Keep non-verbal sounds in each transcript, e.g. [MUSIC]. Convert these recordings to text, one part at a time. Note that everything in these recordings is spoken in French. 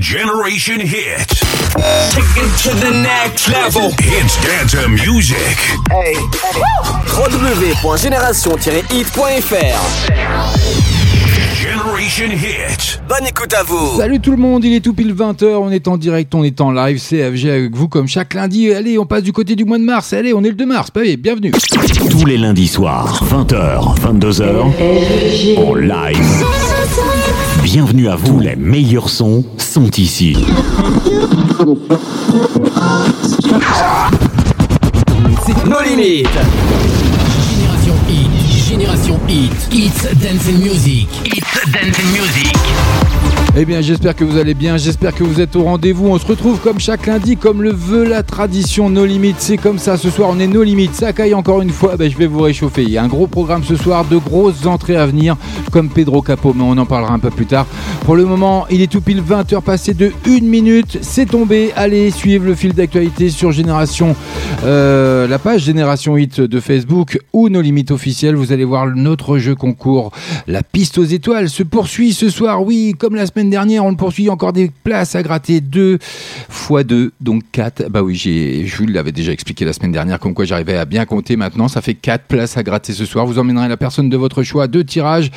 Generation Hit. Take it to the next level. Hits dance music. Hey. www.génération-hit.fr Generation Hit. Bonne écoute à vous. Salut tout le monde, il est tout pile 20h, on est en direct, on est en live, CFG avec vous comme chaque lundi. Allez, on passe du côté du mois de mars. Allez, on est le 2 mars. Bah oui, bienvenue. Tous les lundis soirs, 20h, 22h, en live. Bienvenue à vous, les meilleurs sons sont ici. Nos limites. Génération Hit, It's Dance Music, It's Dance Music. Eh bien, j'espère que vous allez bien, j'espère que vous êtes au rendez-vous. On se retrouve comme chaque lundi, comme le veut la tradition No Limites. C'est comme ça, ce soir, on est No Limites. Ça caille encore une fois, ben, je vais vous réchauffer. Il y a un gros programme ce soir, de grosses entrées à venir, comme Pedro Capo, mais on en parlera un peu plus tard. Pour le moment, il est tout pile 20h passé de 1 minute. C'est tombé. Allez suivre le fil d'actualité sur Génération, euh, la page Génération Hit de Facebook ou No Limites officiel. Vous allez voir notre jeu concours. La piste aux étoiles se poursuit ce soir. Oui, comme la semaine dernière, on le poursuit encore des places à gratter 2 x 2, donc 4. Bah oui, vous l'avais déjà expliqué la semaine dernière, comme quoi j'arrivais à bien compter maintenant. Ça fait 4 places à gratter ce soir. Vous emmènerez la personne de votre choix. Deux tirages.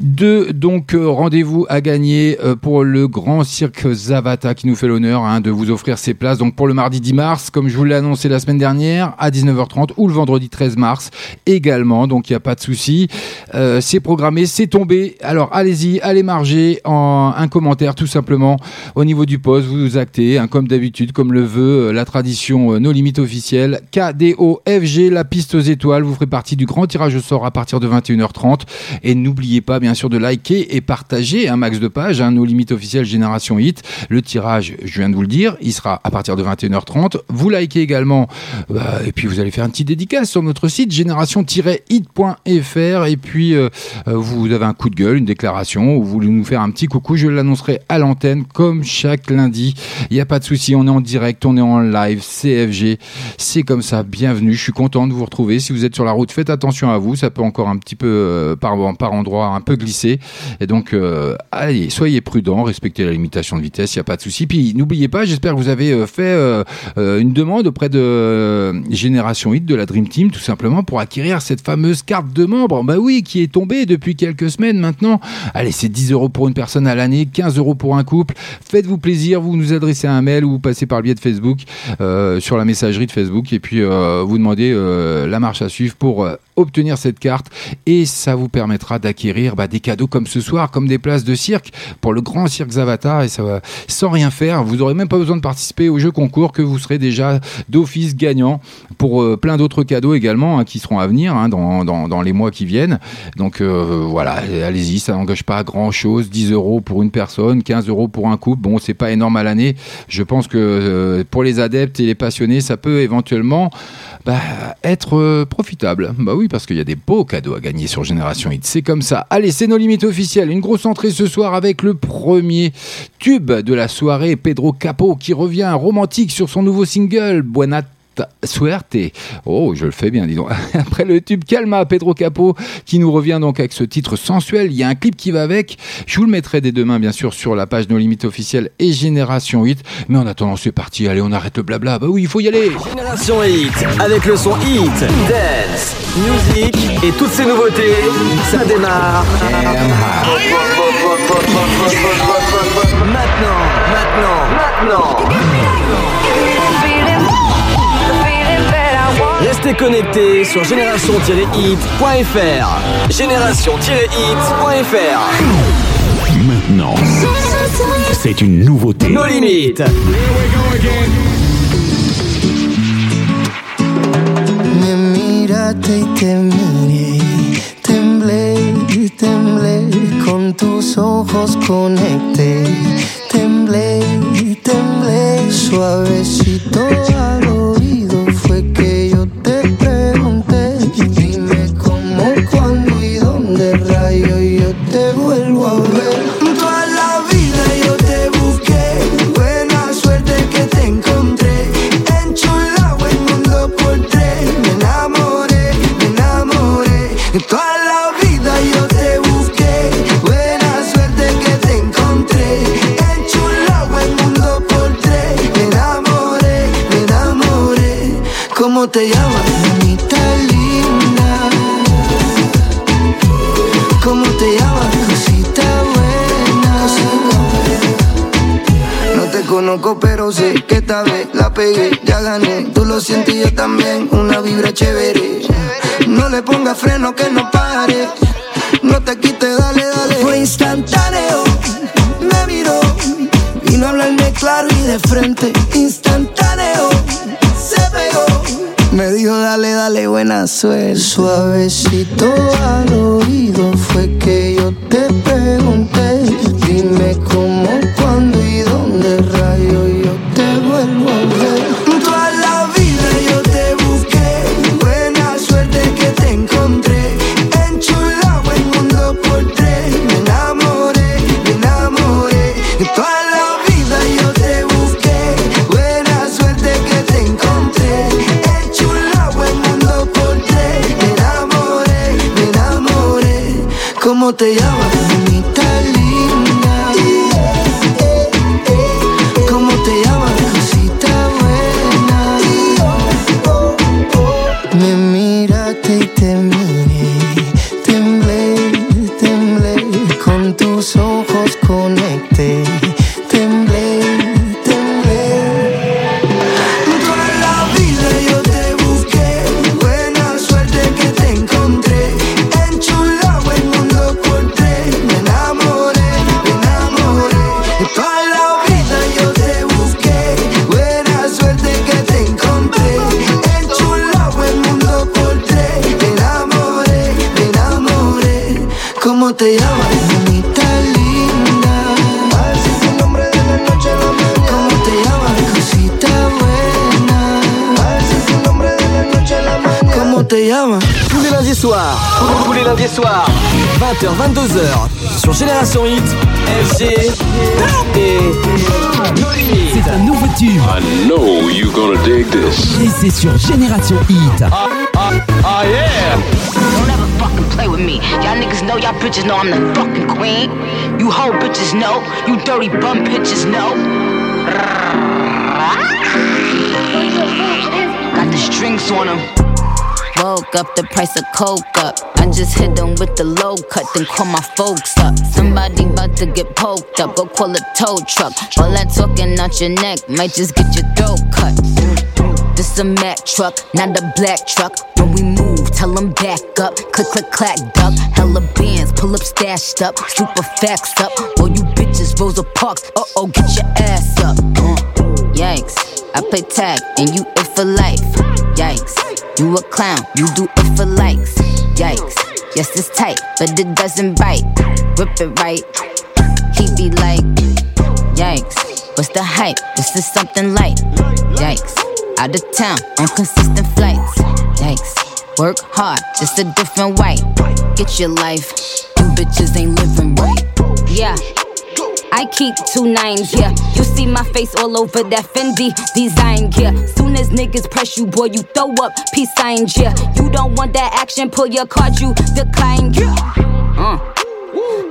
Deux, donc, euh, rendez-vous à gagner euh, pour le grand cirque Zavata qui nous fait l'honneur hein, de vous offrir ces places. Donc, pour le mardi 10 mars, comme je vous l'ai annoncé la semaine dernière, à 19h30 ou le vendredi 13 mars également. Donc, il n'y a pas de souci. Euh, c'est programmé, c'est tombé. Alors, allez-y, allez marger en un commentaire tout simplement au niveau du post. Vous vous actez, hein, comme d'habitude, comme le veut euh, la tradition euh, Nos Limites officielles. KDOFG, la piste aux étoiles. Vous ferez partie du grand tirage au sort à partir de 21h30. Et n'oubliez pas, bien sûr, de liker et partager un max de pages. Hein, Nos Limites officielles Génération Hit. Le tirage, je viens de vous le dire, il sera à partir de 21h30. Vous likez également. bah, et puis, vous allez faire un petit dédicace sur notre site génération-hit.fr. Et puis, euh, euh, vous avez un coup de gueule, une déclaration, ou vous voulez nous faire un petit coucou. Je l'annoncerai à l'antenne comme chaque lundi. Il n'y a pas de souci, on est en direct, on est en live, CFG. C'est comme ça, bienvenue. Je suis content de vous retrouver. Si vous êtes sur la route, faites attention à vous. Ça peut encore un petit peu, euh, par, endroit, un peu glisser. Et donc, allez, soyez prudents, respectez la limitation de vitesse, il n'y a pas de souci. Puis n'oubliez pas, j'espère que vous avez fait une demande auprès de Génération Hit, de la Dream Team, tout simplement pour acquérir cette fameuse carte de membre. Bah oui, qui est tombée depuis quelques semaines maintenant. Allez, c'est 10 euros pour une personne à l'année, 15 euros pour un couple. Faites-vous plaisir, vous nous adressez un mail ou vous passez par le biais de Facebook, euh, sur la messagerie de Facebook, et puis euh, vous demandez euh, la marche à suivre pour obtenir cette carte et ça vous permettra d'acquérir bah, des cadeaux comme ce soir, comme des places de cirque pour le grand cirque Zavata et ça va sans rien faire. Vous n'aurez même pas besoin de participer au jeu concours que vous serez déjà d'office gagnant pour plein d'autres cadeaux également hein, qui seront à venir hein, dans, dans, dans les mois qui viennent. Donc euh, voilà, allez-y, ça n'engage pas grand chose. 10 euros pour une personne, 15 euros pour un couple. Bon, c'est pas énorme à l'année. Je pense que euh, pour les adeptes et les passionnés, ça peut éventuellement bah, être euh, profitable. Bah oui, parce qu'il y a des beaux cadeaux à gagner sur Génération Hit. C'est comme ça. Allez, c'est nos limites officielles. Une grosse entrée ce soir avec le premier tube de la soirée, Pedro Capo, qui revient romantique sur son nouveau single, Buena Suerte. Oh, je le fais bien, dis donc. [LAUGHS] Après le tube Calma, Pedro Capo, qui nous revient donc avec ce titre sensuel. Il y a un clip qui va avec. Je vous le mettrai dès demain, bien sûr, sur la page Nos Limites officielles et Génération 8. Mais en attendant, c'est parti. Allez, on arrête le blabla. Bah oui, il faut y aller. Génération Hit, avec le son Hit, Dance, Music et toutes ces nouveautés, ça démarre. Maintenant, maintenant, maintenant. Restez connectés sur génération-hit.fr. Génération-hit.fr. Maintenant, c'est une nouveauté. Nos limites. Me miraste y te miré, temblé, temblé, con tus ojos conecté, temblé, temblé, suavecito oído ¿Cómo te llamas, mamita linda? ¿Cómo te llamas, cosita buena? No te conozco, pero sé que esta vez la pegué, ya gané. Tú lo sientes y yo también, una vibra chévere. No le pongas freno que no pare. No te quites, dale, dale. Fue instantáneo, me miró. Vino a hablarme claro y de frente. Suavecito al oído fue que yo te pregunté. Dime cómo, 的夜晚 te llamas, mamita linda? Así es el nombre de la noche a la mañana. ¿Cómo te llamas, cosita buena? Así es el nombre de la noche a la mañana. ¿Cómo te llamas? Tous les lundis soirs, tous les lundis soirs, 20h, 22h, sur Génération Hit, FG et. C'est un nouveau tube I know you gonna dig this. et c'est sur Génération Hit. Don't with me. Y'all niggas know, y'all bitches know I'm the fucking queen. You hoe bitches know. You dirty bum bitches know. Got the strings on them. Woke up the price of coke up. I just hit them with the low cut, then call my folks up. Somebody about to get poked up, go call a tow truck. All that talking out your neck might just get your throat cut. This a Mack truck, not a black truck. When we move, tell them back up. Click, click, clack, duck. Hella bands, pull up, stashed up. Super facts up. All you bitches, Rosa Parks. Uh oh, get your ass up. Uh, yikes. I play tag and you it for life. Yikes. You a clown, you do it for likes. Yikes. Yes, it's tight, but it doesn't bite. Rip it right. He be like, yikes. What's the hype? This is something light. Yikes. Out of town on consistent flights. Work hard, just a different way. Get your life. You bitches ain't living right. Yeah. I keep two nines, yeah. You see my face all over that Fendi design, yeah. Soon as niggas press you, boy, you throw up peace signs, yeah. You don't want that action, pull your card, you decline, yeah. Uh.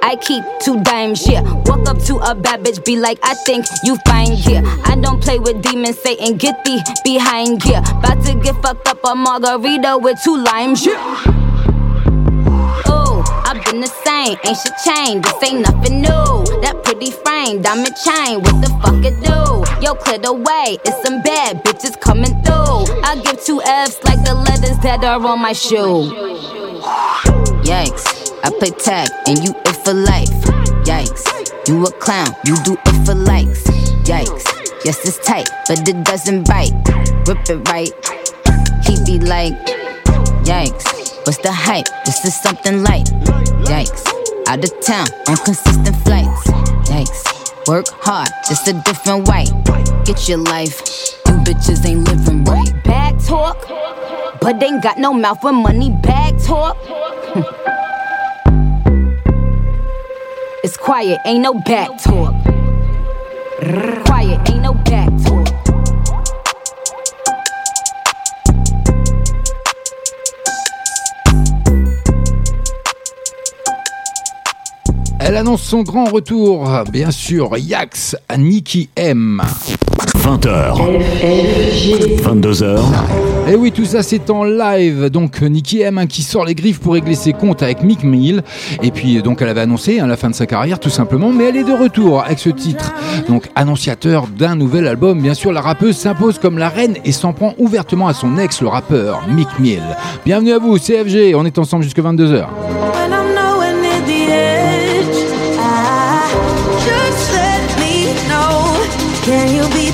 I keep two dimes, yeah. Walk up to a bad bitch, be like, I think you fine, yeah. I don't play with demons, Satan, get thee behind, yeah. About to get fucked up a margarita with two limes, yeah. Ooh, I've been the same, ain't shit changed. This ain't nothing new. That pretty frame, diamond chain, what the fuck it do? Yo, clear the way, it's some bad bitches coming through. I give two F's like the letters that are on my shoe. Yikes, I play tag and you it for life. Yikes, you a clown, you do it for likes. Yikes, yes it's tight, but it doesn't bite. Rip it right, he be like, yikes. What's the hype? This is something light. Yikes. Out of town on consistent flights. Yikes. Work hard, just a different way. Get your life. You bitches ain't living right. Bag talk, but ain't got no mouth for money bag talk. [LAUGHS] it's quiet, ain't no back talk. Quiet, ain't no back. Elle annonce son grand retour, bien sûr, Yax à Nicky M. 20h. 22h. Et oui, tout ça c'est en live. Donc Nicky M hein, qui sort les griffes pour régler ses comptes avec Mick Mill. Et puis donc elle avait annoncé hein, la fin de sa carrière tout simplement, mais elle est de retour avec ce titre. Donc annonciateur d'un nouvel album. Bien sûr, la rappeuse s'impose comme la reine et s'en prend ouvertement à son ex, le rappeur Mick Mill. Bienvenue à vous, CFG. On est ensemble jusqu'à 22h.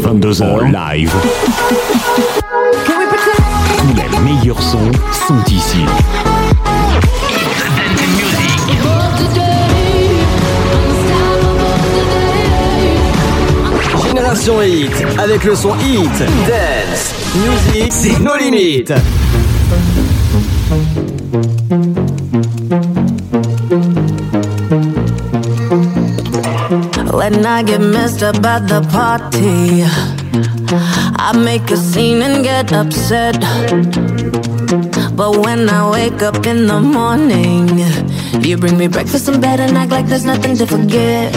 20h. 22h live. Can we pretend? Tous les meilleurs sons sont ici. Génération Hit, avec le son Hit, Dance, Music, c'est nos limites. When I get messed up at the party, I make a scene and get upset. But when I wake up in the morning, you bring me breakfast in bed and act like there's nothing to forget.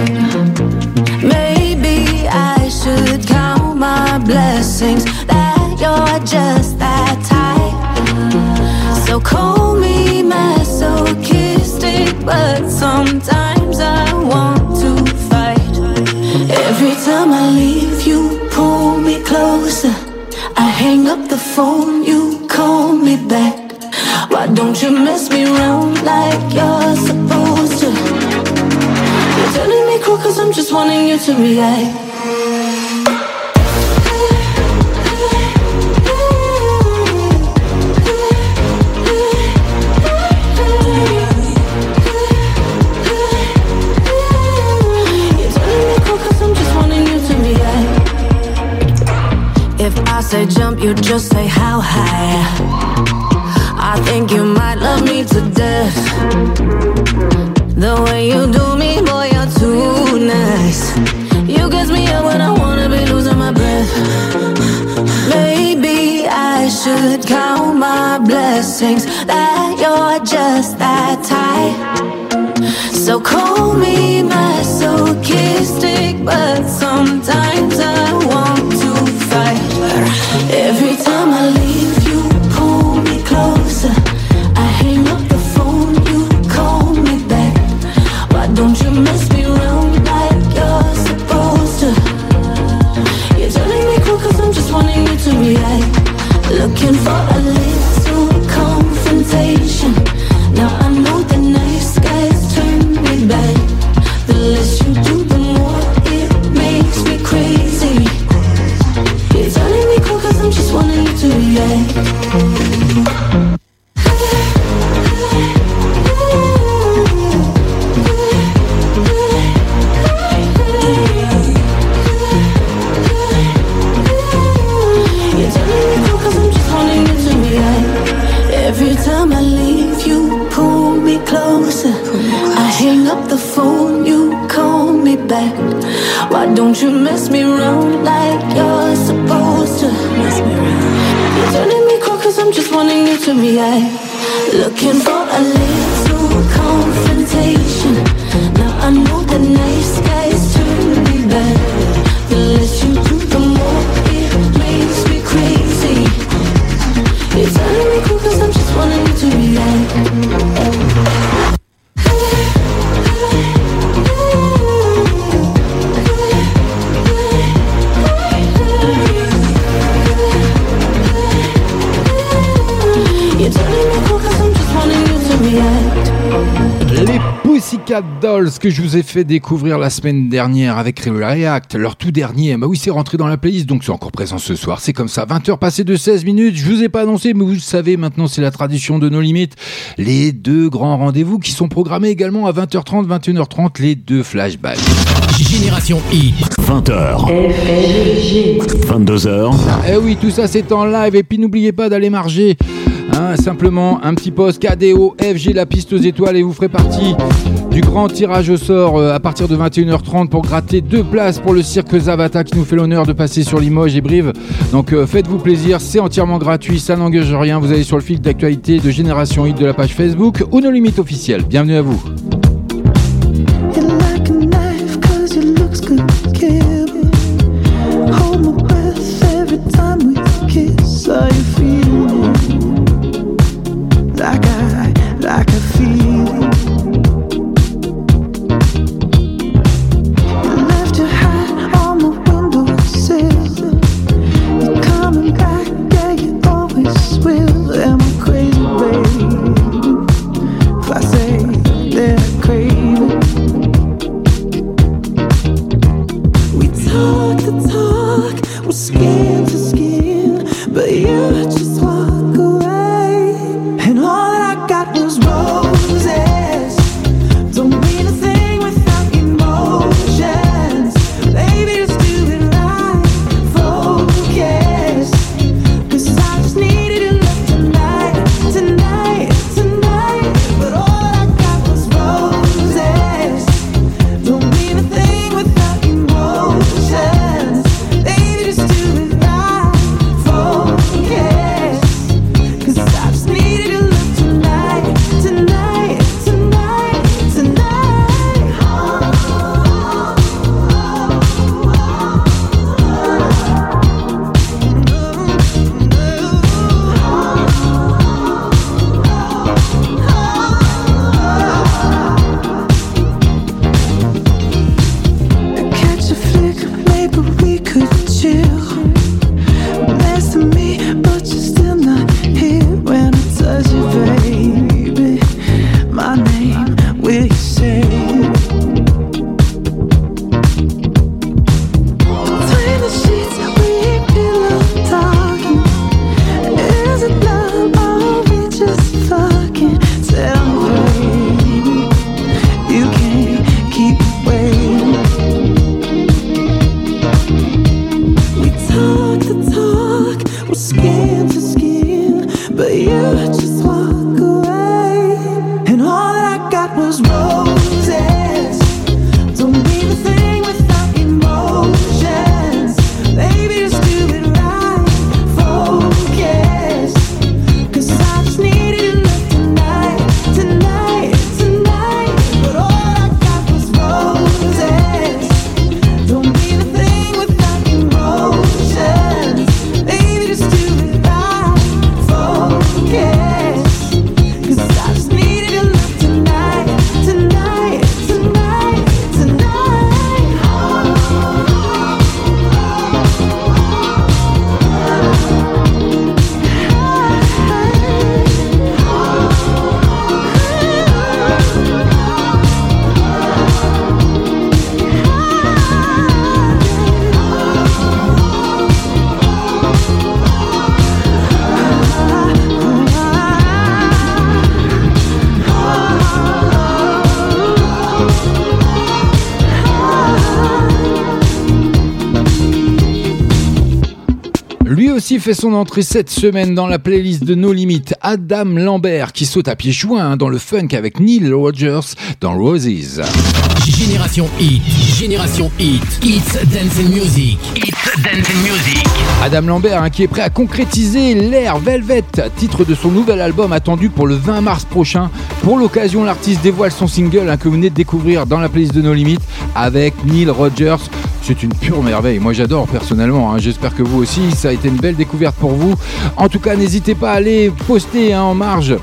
Maybe I should count my blessings that you're just that type. So call me masochistic, but sometimes Every time I leave, you pull me closer. I hang up the phone, you call me back. Why don't you mess me around like you're supposed to? You're turning me cool cause I'm just wanting you to react. Say jump, you just say how high. I think you might love me to death. The way you do me, boy, you're too nice. You gets me up when I wanna be losing my breath. Maybe I should count my blessings that you're just that type. So call me masochistic, but sometimes I want Looking for a que je vous ai fait découvrir la semaine dernière avec React, leur tout dernier. Bah oui, c'est rentré dans la playlist, donc c'est encore présent ce soir. C'est comme ça, 20h passées de 16 minutes. Je vous ai pas annoncé, mais vous le savez, maintenant c'est la tradition de nos limites. Les deux grands rendez-vous qui sont programmés également à 20h30, 21h30, les deux flashbacks. Génération Hit. 20h. 22h. Eh oui, tout ça c'est en live. Et puis n'oubliez pas d'aller marger. Hein, simplement un petit poste KDO FG la piste aux étoiles et vous ferez partie du grand tirage au sort euh, à partir de 21h30 pour gratter deux places pour le cirque Zavata qui nous fait l'honneur de passer sur Limoges et Brive. Donc euh, faites-vous plaisir, c'est entièrement gratuit, ça n'engage rien. Vous allez sur le fil d'actualité de Génération Hit de la page Facebook ou nos limites officielles. Bienvenue à vous. Fait son entrée cette semaine dans la playlist de nos limites. Adam Lambert qui saute à pieds joints dans le funk avec Neil Rogers dans Roses. Génération Hit, Génération Hit, It's Dance and Music, It's Dance and Music. Adam Lambert hein, qui est prêt à concrétiser l'air Velvet, titre de son nouvel album attendu pour le 20 mars prochain. Pour l'occasion, l'artiste dévoile son single hein, que vous venez de découvrir dans la playlist de nos limites avec Neil Rogers. C'est une pure merveille. Moi, j'adore personnellement. hein. J'espère que vous aussi, ça a été une belle découverte pour vous. En tout cas, n'hésitez pas à aller poster hein, en marge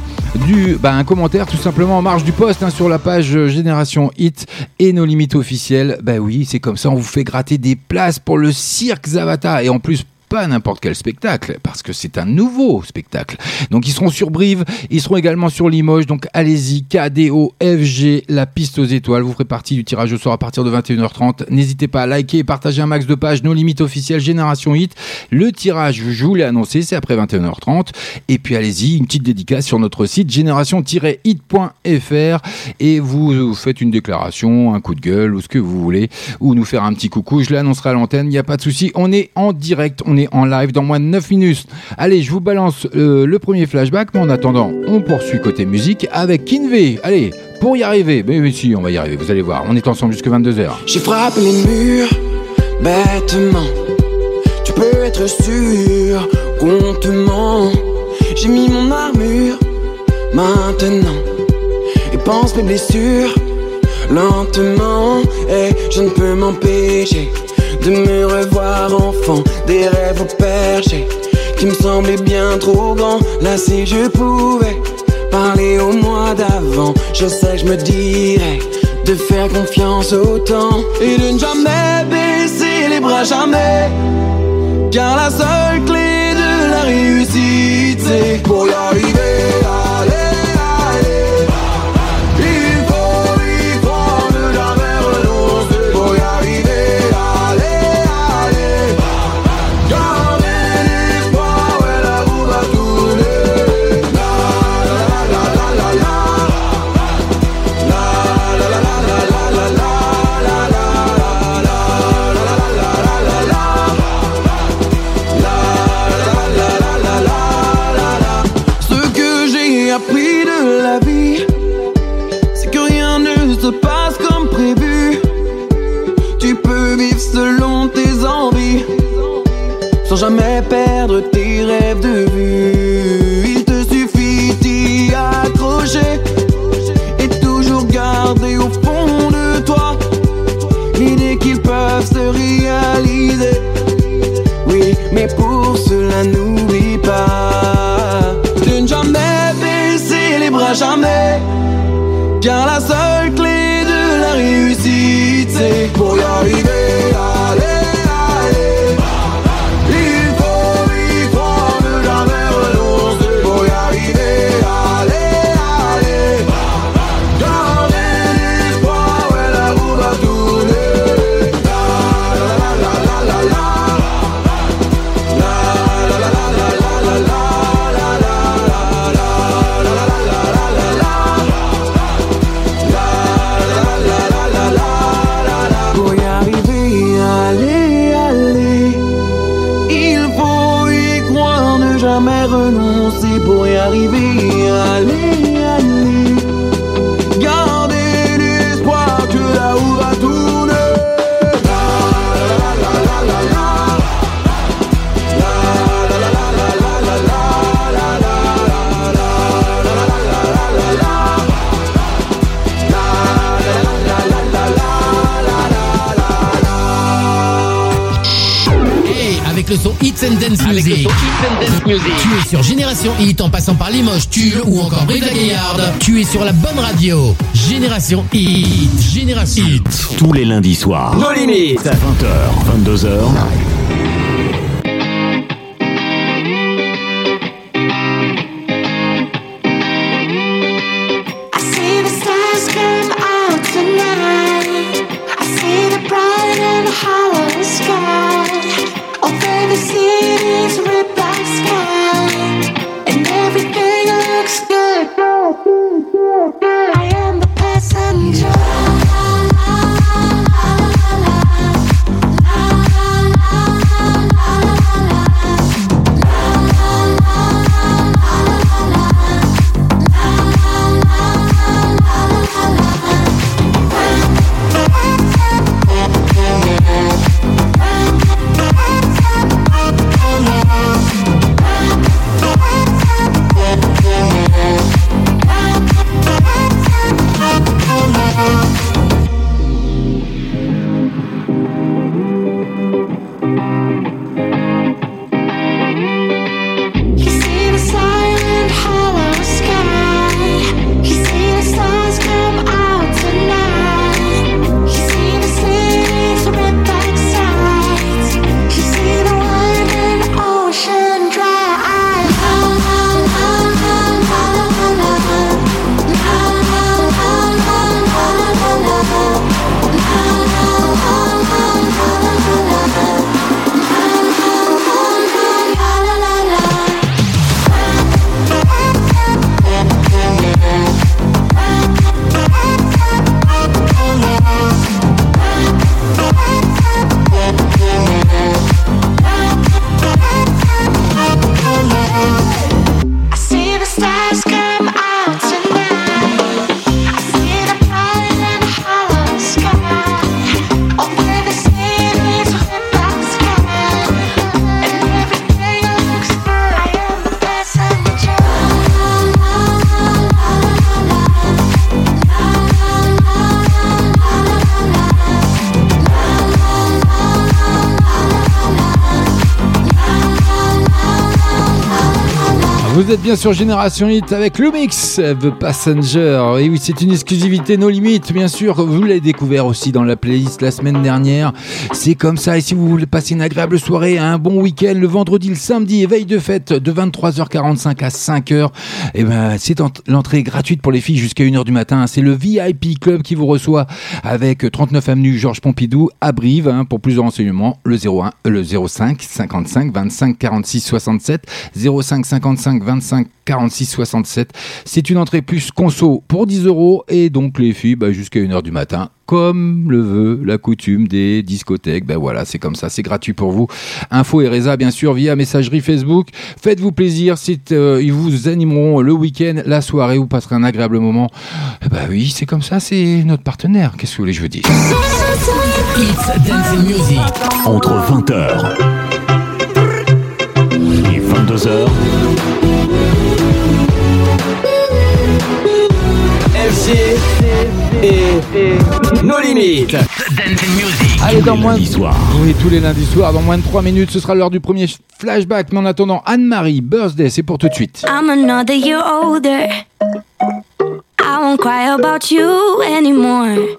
du, bah, un commentaire tout simplement en marge du post hein, sur la page euh, Génération Hit et nos limites officielles. Bah oui, c'est comme ça, on vous fait gratter des places pour le cirque Zavata et en plus pas n'importe quel spectacle, parce que c'est un nouveau spectacle. Donc ils seront sur Brive, ils seront également sur Limoges, donc allez-y, KDO, FG, la piste aux étoiles, vous ferez partie du tirage au sort à partir de 21h30. N'hésitez pas à liker et partager un max de pages, nos limites officielles, Génération Hit. Le tirage, je vous l'ai annoncé, c'est après 21h30. Et puis allez-y, une petite dédicace sur notre site génération-hit.fr et vous faites une déclaration, un coup de gueule ou ce que vous voulez, ou nous faire un petit coucou, je l'annoncerai à l'antenne, il n'y a pas de souci, on est en direct, on est en live dans moins de 9 minutes. Allez, je vous balance euh, le premier flashback, mais en attendant, on poursuit côté musique avec Kinvey. Allez, pour y arriver, mais oui, si, on va y arriver, vous allez voir, on est ensemble jusqu'à 22h. J'ai frappé les murs bêtement. Tu peux être sûr qu'on te ment. J'ai mis mon armure maintenant et pense mes blessures lentement. Et je ne peux m'empêcher de me revoir enfant, des rêves au perché qui me semblaient bien trop grands. Là, si je pouvais parler au mois d'avant, je sais que je me dirais de faire confiance au temps et de ne jamais baisser les bras, jamais. Car la seule clé de la réussite, pour y arriver. Hey, avec le son Hits and Dance Music. Tu es sur Génération Hit en passant par Limoges, Tulle ou encore Brive la Gaillarde. Tu es sur la bonne radio. Génération Hit. Génération Hit. Tous les lundis soirs. Nos limites. 20h, 22h. Bien sur Génération Hit avec le mix The Passenger. Et oui, c'est une exclusivité No limites, bien sûr. Vous l'avez découvert aussi dans la playlist la semaine dernière. C'est comme ça. Et si vous voulez passer une agréable soirée, un bon week-end, le vendredi, le samedi, veille de fête de 23h45 à 5h, eh ben, c'est ent- l'entrée gratuite pour les filles jusqu'à 1h du matin. C'est le VIP Club qui vous reçoit avec 39 avenue Georges Pompidou à Brive. hein. pour plus de renseignements, le 01, euh, le 05 55 25 46 67 05 55 25 46 67. C'est une entrée plus conso pour 10 euros et donc les filles bah, jusqu'à 1h du matin. Comme le veut la coutume des discothèques, ben voilà, c'est comme ça, c'est gratuit pour vous. Info et bien sûr, via messagerie Facebook. Faites-vous plaisir, euh, ils vous animeront le week-end, la soirée, vous passerez un agréable moment. Ben oui, c'est comme ça, c'est notre partenaire. Qu'est-ce que vous voulez que je vous dise? It's Dancing Music. Entre 20h et 22h, FG et nos limites. Allez, dans moins lundi soir. Oui, tous les lundis soirs, dans moins de 3 minutes, ce sera l'heure du premier flashback. Mais en attendant, Anne-Marie, birthday, c'est pour tout de suite. I'm another year older. I won't cry about you anymore.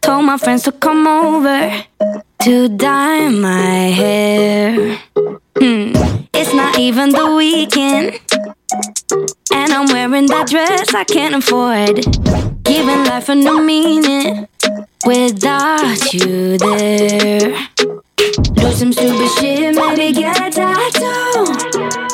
Told my friends to come over to dye my hair. Hmm. It's not even the weekend. And I'm wearing that dress I can't afford. Giving life a new meaning without you there. Do some stupid shit, maybe get a tattoo.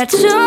That to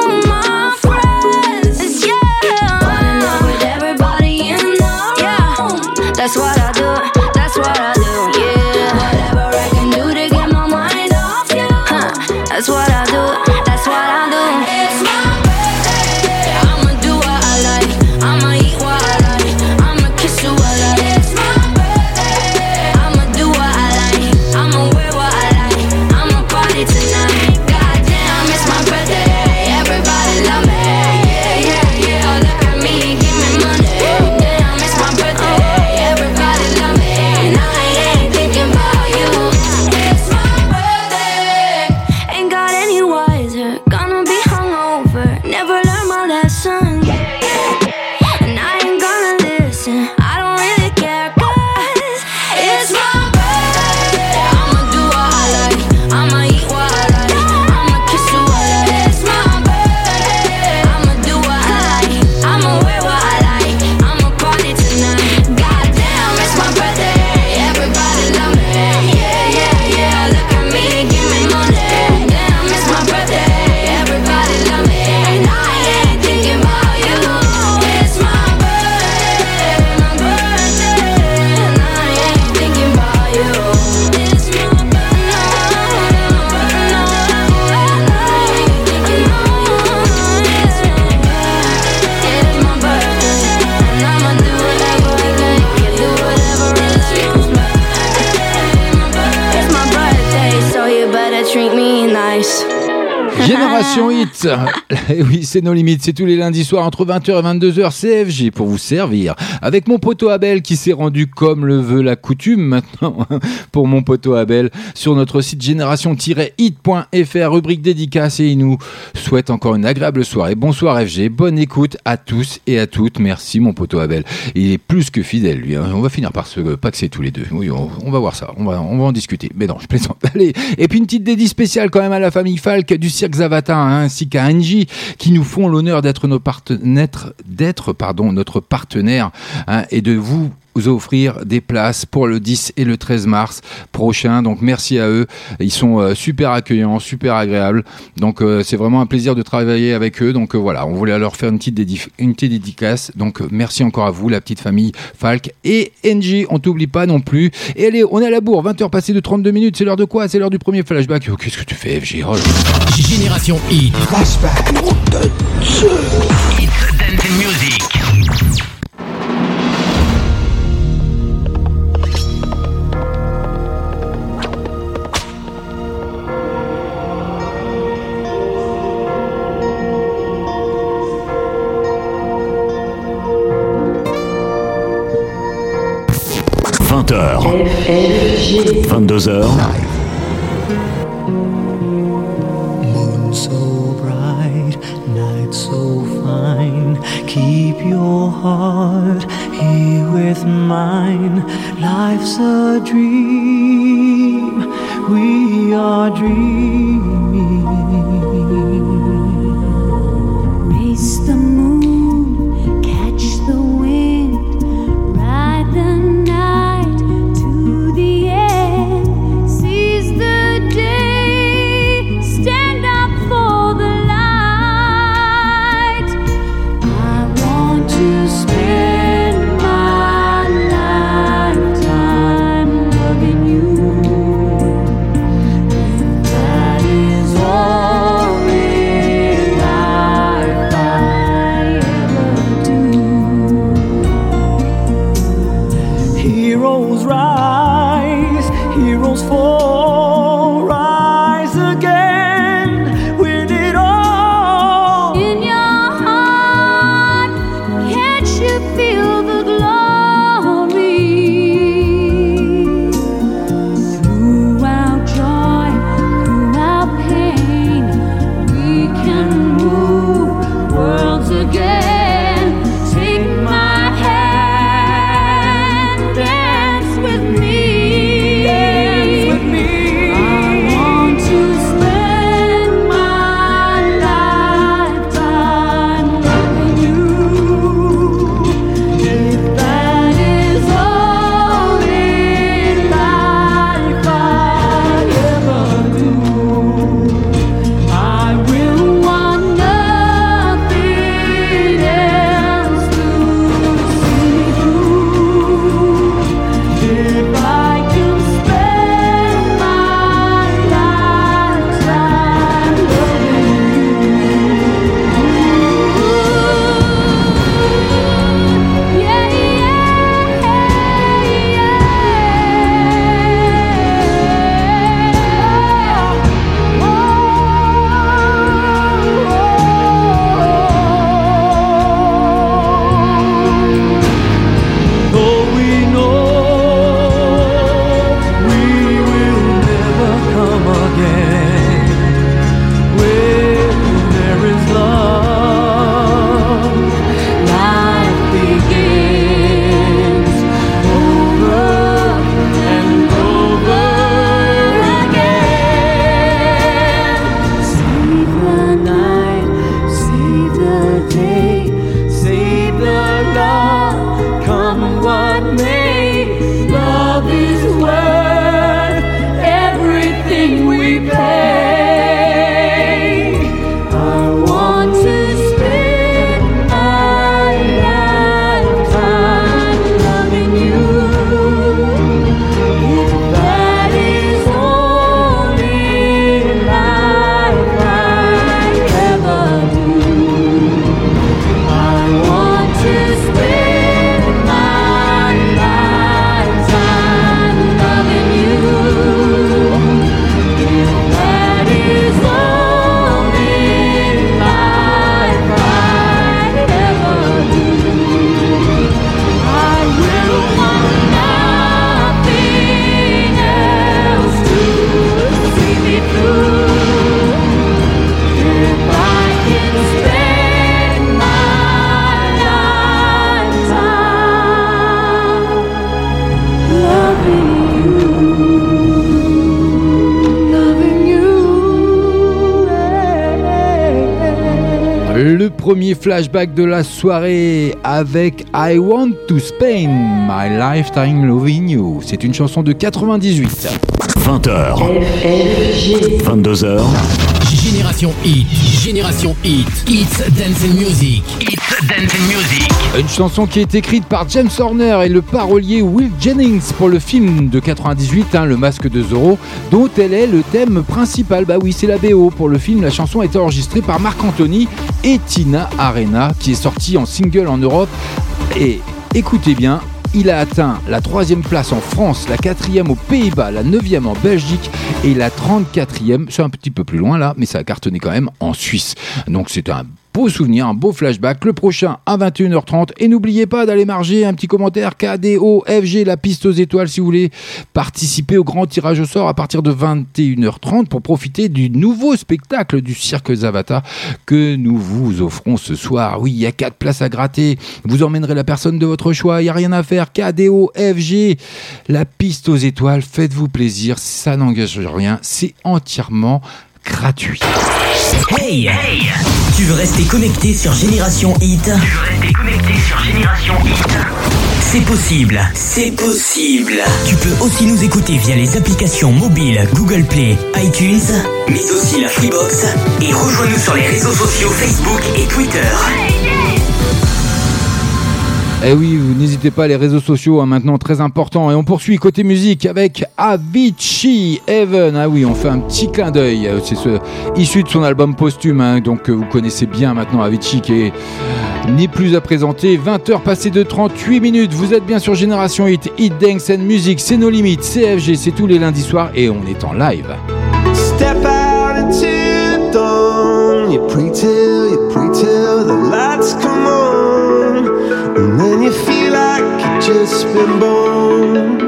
Nos limites. C'est tous les lundis soirs entre 20h et 22h. CFG pour vous servir. Avec mon poteau Abel qui s'est rendu comme le veut la coutume maintenant pour mon poteau Abel sur notre site génération-hit.fr, rubrique dédicace et il nous souhaite encore une agréable soirée. Bonsoir FG. Bonne écoute à tous et à toutes. Merci mon poteau Abel. Il est plus que fidèle lui. hein. On va finir par se paxer tous les deux. Oui, on, va voir ça. On va, on va en discuter. Mais non, je plaisante. [LAUGHS] Allez. Et puis une petite dédicace spéciale quand même à la famille Falk du cirque Zavata hein, ainsi qu'à Angie qui nous font l'honneur d'être nos partenaires, d'être pardon notre partenaire hein, et de vous offrir des places pour le 10 et le 13 mars prochain. Donc merci à eux. Ils sont euh, super accueillants, super agréables. Donc euh, c'est vraiment un plaisir de travailler avec eux. Donc euh, voilà, on voulait leur faire une petite, dédif- une petite dédicace. Donc euh, merci encore à vous, la petite famille Falk et NG. On t'oublie pas non plus. Et allez, on est à la bourre. 20h passées de 32 minutes. C'est l'heure de quoi? C'est l'heure du premier flashback. Oh, Qu'est-ce que tu fais, FG Oh. Génération Hit. Flashback. 22h, Moon so bright, night so fine. Keep your heart here with mine. Life's a dream, we are dreaming. Flashback de la soirée avec I Want to Spend My Lifetime Loving You. C'est une chanson de 98. 20h. 22h. Génération Hit, Génération Hit, It's Dance and Music, It's Dance and Music. Une chanson qui est écrite par James Horner et le parolier Will Jennings pour le film de 98, hein, Le Masque de Zorro, dont elle est le thème principal. Bah oui, c'est la BO. Pour le film, la chanson a été enregistrée par Marc Anthony et Tina Arena, qui est sortie en single en Europe. Et écoutez bien, il a atteint la troisième place en France, la quatrième aux Pays-Bas, la neuvième en Belgique et la 34e, c'est un petit peu plus loin là, mais ça a cartonné quand même en Suisse. Donc c'est un beau souvenir, un beau flashback. Le prochain à 21h30. Et n'oubliez pas d'aller marger un petit commentaire KDO FG, la piste aux étoiles, si vous voulez participer au grand tirage au sort à partir de 21h30 pour profiter du nouveau spectacle du cirque Zavata que nous vous offrons ce soir. Oui, il y a quatre places à gratter. Vous emmènerez la personne de votre choix. Il n'y a rien à faire. KDO FG, la piste aux étoiles. Faites-vous plaisir. Ça n'engage rien. C'est entièrement gratuit. Hey, Tu veux rester connecté sur Génération Hit Tu veux rester connecté sur Génération Hit C'est possible, c'est possible. Tu peux aussi nous écouter via les applications mobiles Google Play, iTunes, mais aussi la Freebox. Et rejoins-nous sur les réseaux sociaux Facebook et Twitter. Eh oui, n'hésitez pas, les réseaux sociaux, hein, maintenant très important. Et on poursuit côté musique avec Avicii Heaven. Ah oui, on fait un petit clin d'œil. Euh, C'est ce, issu de son album posthume. hein, donc euh, vous connaissez bien maintenant Avicii qui est n'est plus à présenter. 20h passées de 38 minutes. Vous êtes bien sur Génération Hit, Hit Dance and Music. C'est nos limites. CFG, c'est tous les lundis soirs et on est en live. Step out into dawn. Just been born.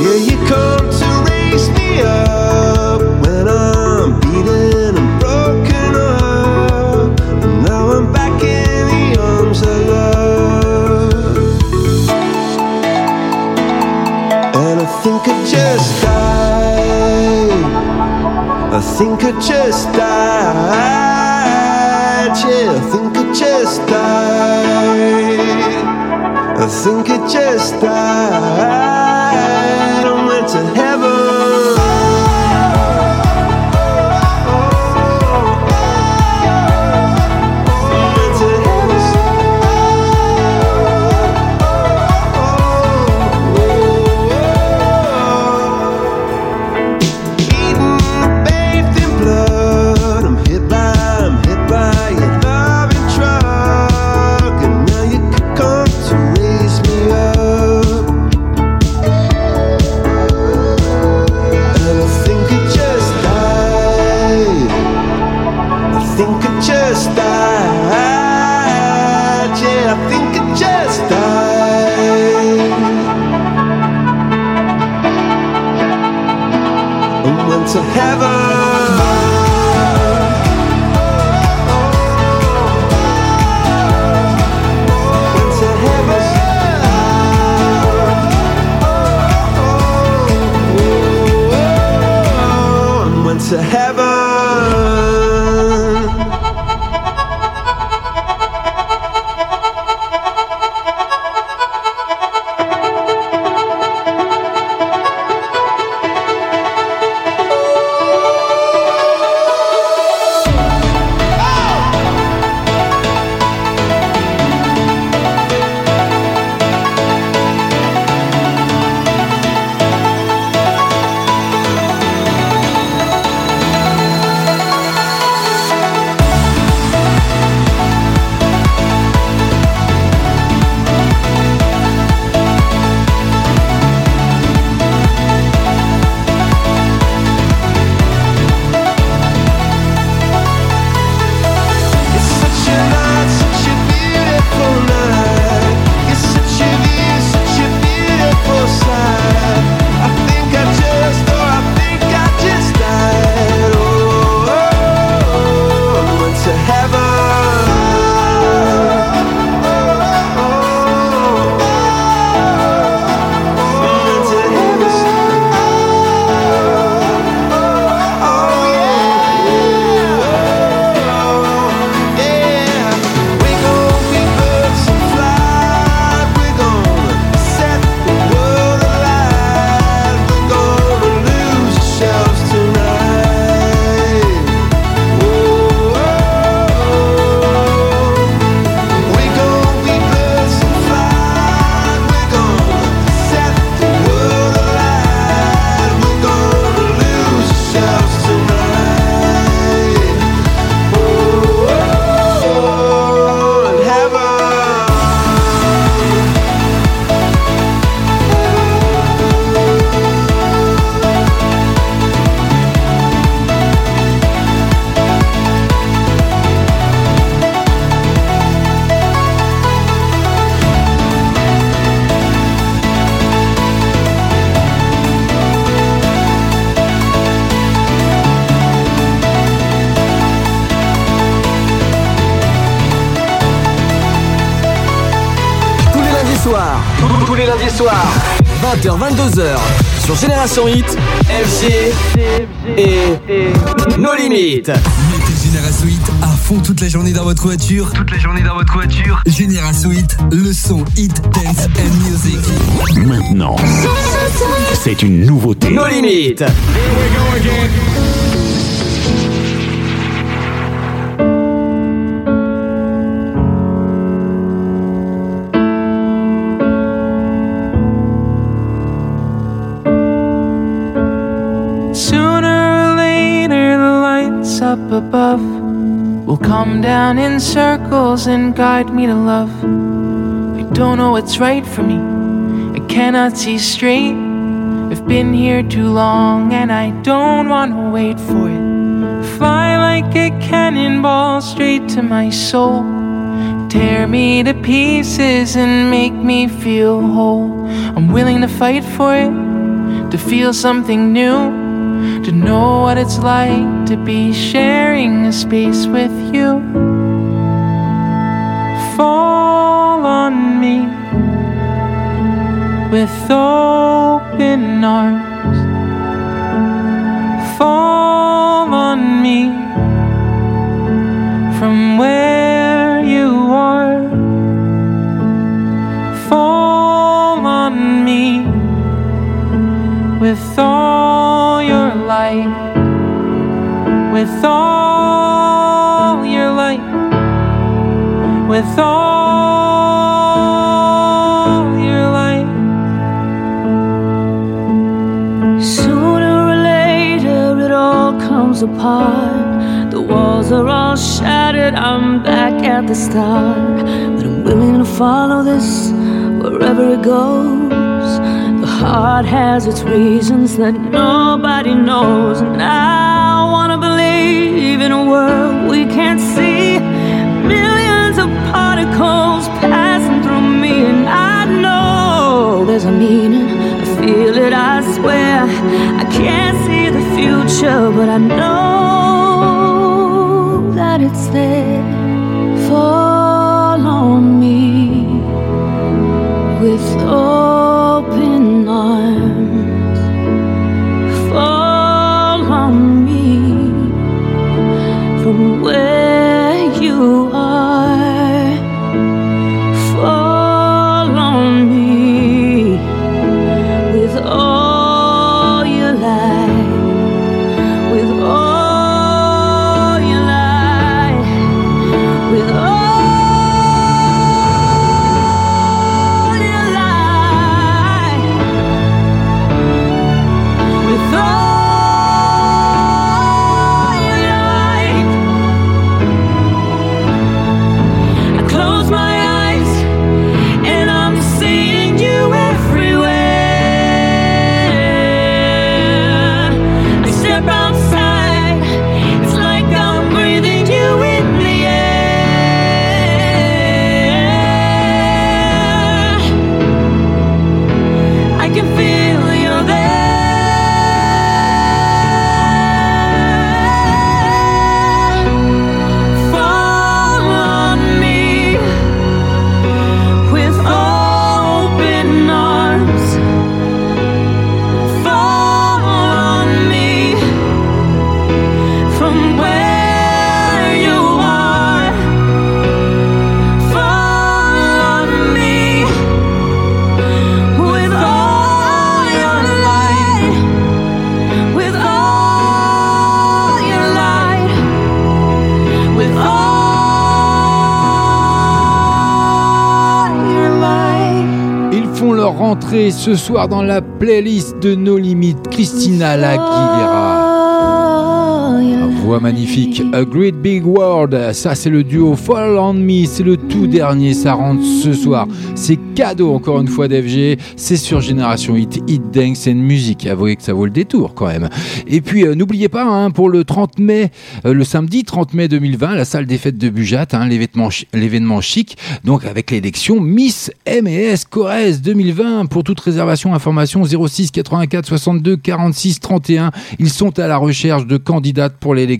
Yeah, you come to raise me up when I'm beaten and broken up. And now I'm back in the arms of love. And I think I just died. I think I just died. Yeah, I think just died. I think it just died. I went to bathed Génération Hit, FG et nos limites. Mettez Génération Hit à fond toute la journée dans votre voiture. Toute la journée dans votre voiture. Génération Hit, le son hit, dance and music. Maintenant, c'est une nouveauté. Nos limites. Sooner come down in circles and guide me to love. I don't know what's right for me, I cannot see straight. I've been here too long and I don't want to wait for it. Fly like a cannonball straight to my soul. Tear me to pieces and make me feel whole. I'm willing to fight for it, to feel something new to know what it's like to be sharing a space with you. Fall on me with open arms. Fall on me from where you are. Fall on me with all with all your light, with all your light. Sooner or later, it all comes apart. The walls are all shattered. I'm back at the start. But I'm willing to follow this wherever it goes. The heart has its reasons that nobody knows. And I wanna believe in a world we can't see. Millions of particles passing through me, and I know there's a meaning. I feel it, I swear. I can't see the future, but I know that it's there. Fall on me with open rentrée ce soir dans la playlist de nos limites. Christina Laguilera. Voix magnifique. A Great Big World. Ça, c'est le duo Fall on Me. C'est le tout dernier. Ça rentre ce soir. C'est cadeau, encore une fois, d'FG. C'est sur Génération Hit. Hit Dance and Music. Avouez que ça vaut le détour, quand même. Et puis, euh, n'oubliez pas, hein, pour le 30 mai, euh, le samedi 30 mai 2020, la salle des fêtes de Bujat, hein, l'événement chic. Donc, avec l'élection Miss M&S Corrèze 2020. Pour toute réservation, information 06 84 62 46 31. Ils sont à la recherche de candidates pour l'élection.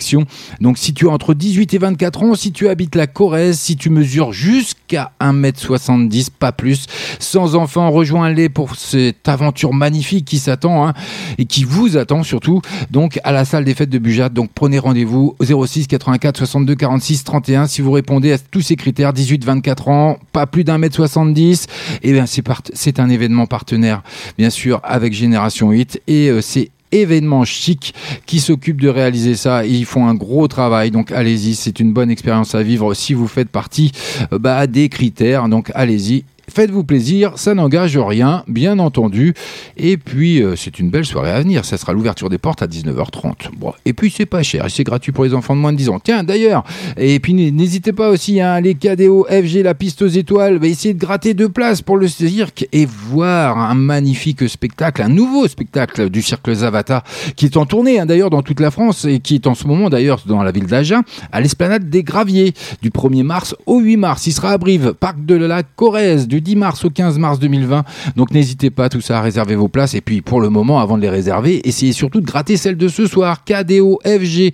Donc, si tu as entre 18 et 24 ans, si tu habites la Corrèze, si tu mesures jusqu'à 1m70, pas plus, sans enfants, rejoins-les pour cette aventure magnifique qui s'attend hein, et qui vous attend surtout. Donc à la salle des fêtes de Bujat. Donc prenez rendez-vous au 06 84 62 46 31 si vous répondez à tous ces critères 18 24 ans, pas plus d'un mètre 70. Et bien c'est part- c'est un événement partenaire bien sûr avec Génération 8 et euh, c'est événement chic qui s'occupe de réaliser ça. Ils font un gros travail, donc allez-y, c'est une bonne expérience à vivre si vous faites partie euh, bah, des critères. Donc allez-y. Faites-vous plaisir, ça n'engage rien, bien entendu. Et puis, euh, c'est une belle soirée à venir. Ça sera l'ouverture des portes à 19h30. Bon. Et puis, c'est pas cher. C'est gratuit pour les enfants de moins de 10 ans. Tiens, d'ailleurs, et puis n'hésitez pas aussi, hein, les KDO, FG, la piste aux étoiles, va essayer de gratter deux places pour le cirque et voir un magnifique spectacle, un nouveau spectacle du cirque Zavata qui est en tournée, hein, d'ailleurs, dans toute la France et qui est en ce moment, d'ailleurs, dans la ville d'Agen, à l'esplanade des Graviers, du 1er mars au 8 mars. Il sera à Brive, parc de la Corrèze, 10 mars au 15 mars 2020. Donc n'hésitez pas, tout ça, à réserver vos places. Et puis, pour le moment, avant de les réserver, essayez surtout de gratter celle de ce soir. KDO, FG.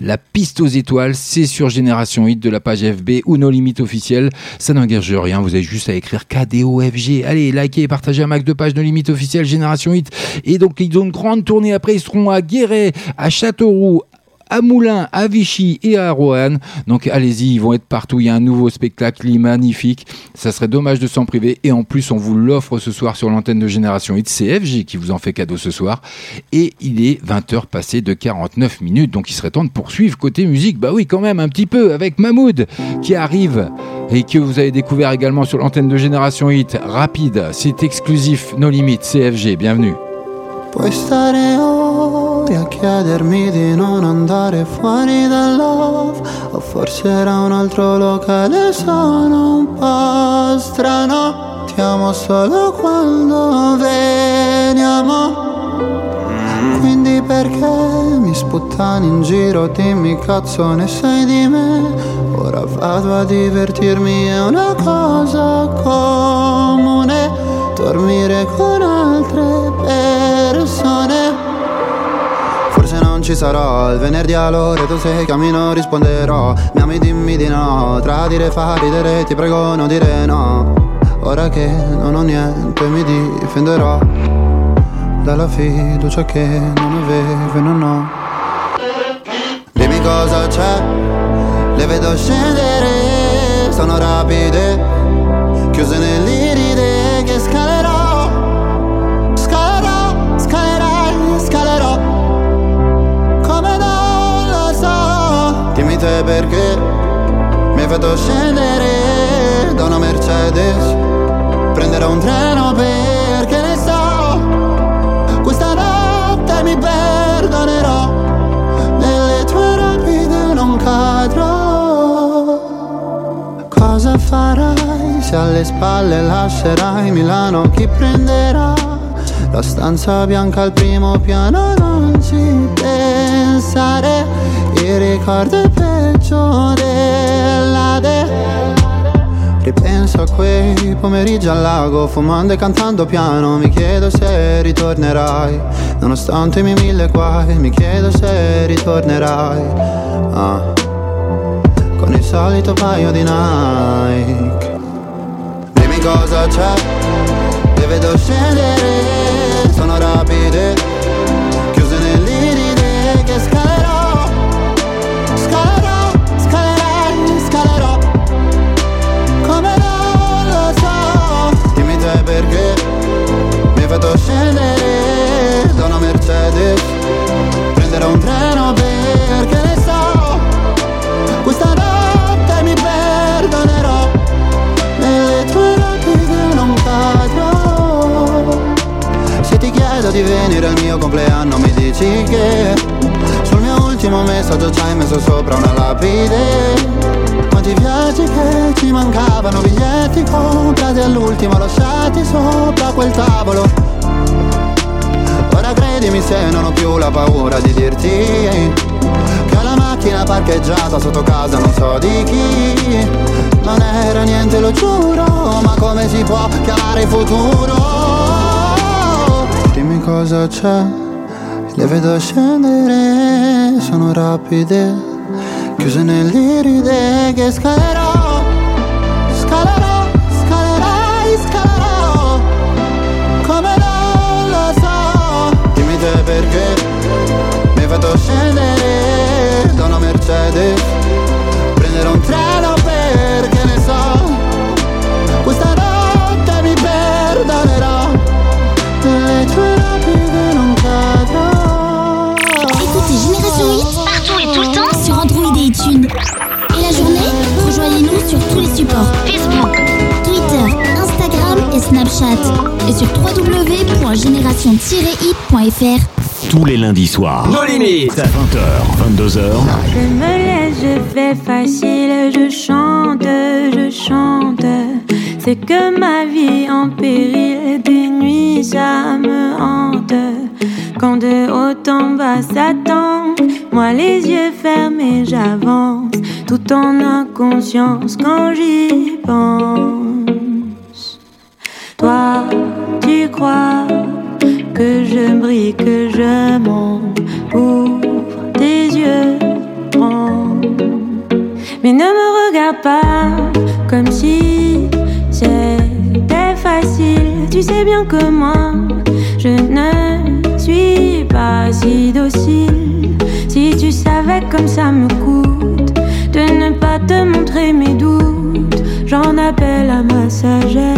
La piste aux étoiles, c'est sur Génération Hit de la page FB ou nos limites officielles. Ça n'engage rien, vous avez juste à écrire KDOFG. Allez, likez et partagez un max de pages de limites officielles Génération Hit. Et donc, ils ont une grande tournée après. Ils seront à Guéret, à Châteauroux, à Moulins, à Vichy et à Roanne. Donc allez-y, ils vont être partout. Il y a un nouveau spectacle magnifique. Ça serait dommage de s'en priver. Et en plus, on vous l'offre ce soir sur l'antenne de Génération Hit. C'est FG qui vous en fait cadeau ce soir. Et il est 20h passé de 49 minutes. Donc il serait temps de poursuivre côté musique. Bah oui, quand même, un petit peu avec Mahmoud qui arrive et que vous avez découvert également sur l'antenne de Génération Hit. Rapide, c'est exclusif, nos limites, CFG. Bienvenue. Ore a chiedermi di non andare fuori dal love. O forse era un altro locale, sono un po' strano. Ti amo solo quando veniamo. Quindi perché mi sputtani in giro, dimmi cazzo ne sai di me? Ora vado a divertirmi, è una cosa comune. Dormire con altre persone ci sarò. Il venerdì all'ora tu sei cammino risponderò. Mi ami dimmi di no. Tradire fa ridere ti prego non dire no. Ora che non ho niente mi difenderò. Dalla fiducia che non avevo e non ho Dimmi cosa c'è. Le vedo scendere. Sono rapide te perché? Mi hai fatto scendere Da una Mercedes. Prenderò un treno perché ne so. Questa notte mi perdonerò. Nelle tue rapide non cadrò. Cosa farai se alle spalle lascerai Milano? Chi prenderà la stanza bianca al primo piano? Non ci pensare, il ricordo è peggio della de. Ripenso a quei pomeriggi al lago, fumando e cantando piano. Mi chiedo se ritornerai, nonostante i miei mille guai. Mi chiedo se ritornerai. Ah con il solito paio di Nike. Dimmi cosa c'è, le vedo scendere, sono rapide, perché mi fatto scendere da una Mercedes, prenderò un treno perché ne so. Questa notte mi perdonerò. Nelle tue rapide non cadrò Se ti chiedo di venire al mio compleanno mi dici che Sul mio ultimo messaggio ci hai messo sopra una lapide Quanti viaggi che ci mancavano Biglietti comprati all'ultimo lasciati sopra quel tavolo. Ora credimi se non ho più la paura di dirti che ho la macchina parcheggiata sotto casa non so di chi. Non era niente lo giuro Ma come si può chiamare il futuro? Dimmi cosa c'è Le vedo scendere Sono rapide Chiuso nel dire che scalerò, scalerò Suivez-nous sur tous les supports Facebook, Twitter, Instagram et Snapchat. Et sur www.génération-hit.fr. Tous les lundis soirs. Nos limites. 20h, 22h. Je me laisse, je fais facile, je chante, je chante. C'est que ma vie en péril, des nuits ça me hante. Quand de haut en bas s'attend, moi les yeux fermés j'avance tout en inconscience quand j'y pense. Toi, tu crois que je brille, que je monte, ouvre tes yeux, prends. Mais ne me regarde pas comme si c'était facile. Tu sais bien que moi, je ne suis pas si docile. Si tu savais comme ça me coûte te montrer mes doutes, j'en appelle à ma sagesse.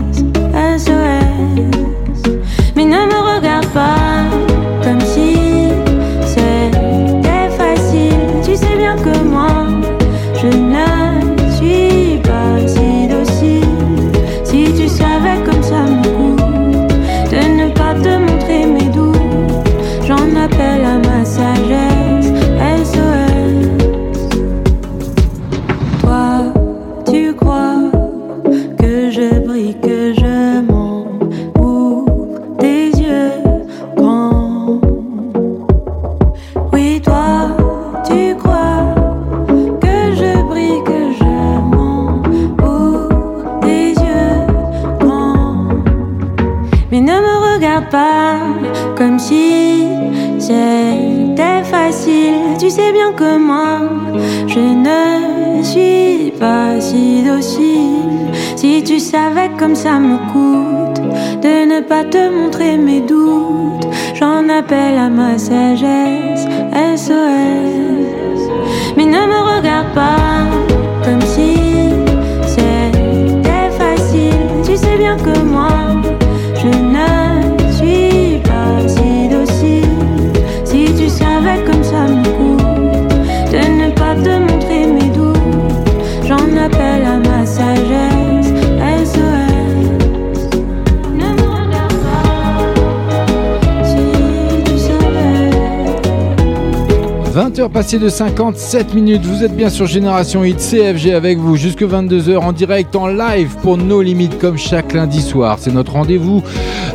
20h passées de 57 minutes, vous êtes bien sur Génération Hit CFG avec vous jusque 22h en direct en live pour nos limites comme chaque lundi soir. C'est notre rendez-vous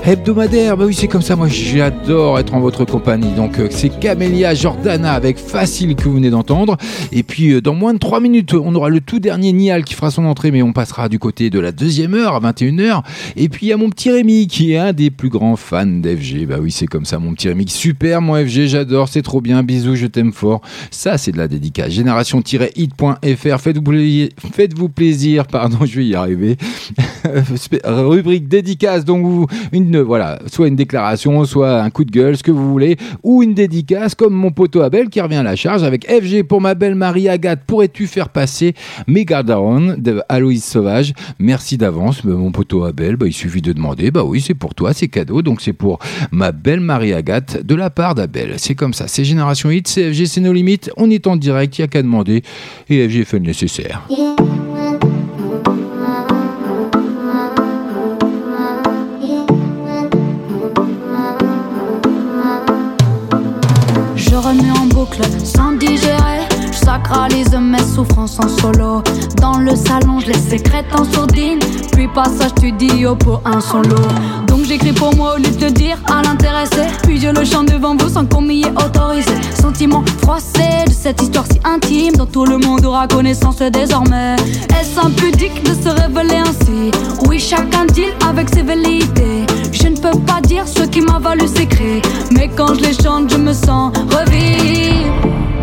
hebdomadaire. Bah oui, c'est comme ça. Moi, j'adore être en votre compagnie. Donc, euh, c'est Camélia Jordana avec Facile que vous venez d'entendre. Et puis, euh, dans moins de 3 minutes, on aura le tout dernier Nial qui fera son entrée, mais on passera du côté de la deuxième heure à 21h. Et puis, il y a mon petit Rémi qui est un des plus grands fans d'FG. Bah oui, c'est comme ça, mon petit Rémi. Super, mon FG, j'adore, c'est trop bien. Bisous, je t'aime fort. Ça, c'est de la dédicace. Génération-hit.fr. Faites-vous plaisir, pardon, [LAUGHS] je vais y arriver. [LAUGHS] Rubrique dédicace, donc vous, une, voilà, soit une déclaration, soit un coup de gueule, ce que vous voulez, ou une dédicace, comme mon poteau Abel qui revient à la charge avec FG pour ma belle Marie Agathe. Pourrais-tu faire passer Megadown de Aloïs Sauvage? Merci d'avance, mon poteau Abel. Bah, il suffit de demander. Bah oui, c'est pour toi, c'est cadeau. Donc c'est pour ma belle Marie Agathe de la part d'Abel. C'est comme ça. C'est Génération Hit, c'est FG, c'est nos limites. On est en direct, il n'y a qu'à demander. Et FG fait le nécessaire. Boucle sans digérer. Sacralise mes souffrances en solo. Dans le salon, je les sécrète en sourdine. Puis passage studio pour un solo. Donc j'écris pour moi au lieu de dire à l'intéressé. Puis je le chante devant vous sans qu'on m'y ait autorisé. Sentiment froissé de cette histoire si intime dont tout le monde aura connaissance désormais. Est-ce impudique de se révéler ainsi? Oui, chacun deal avec ses velléités. Je ne peux pas dire ce qui m'a valu ces cris. Mais quand je les chante, je me sens revivre.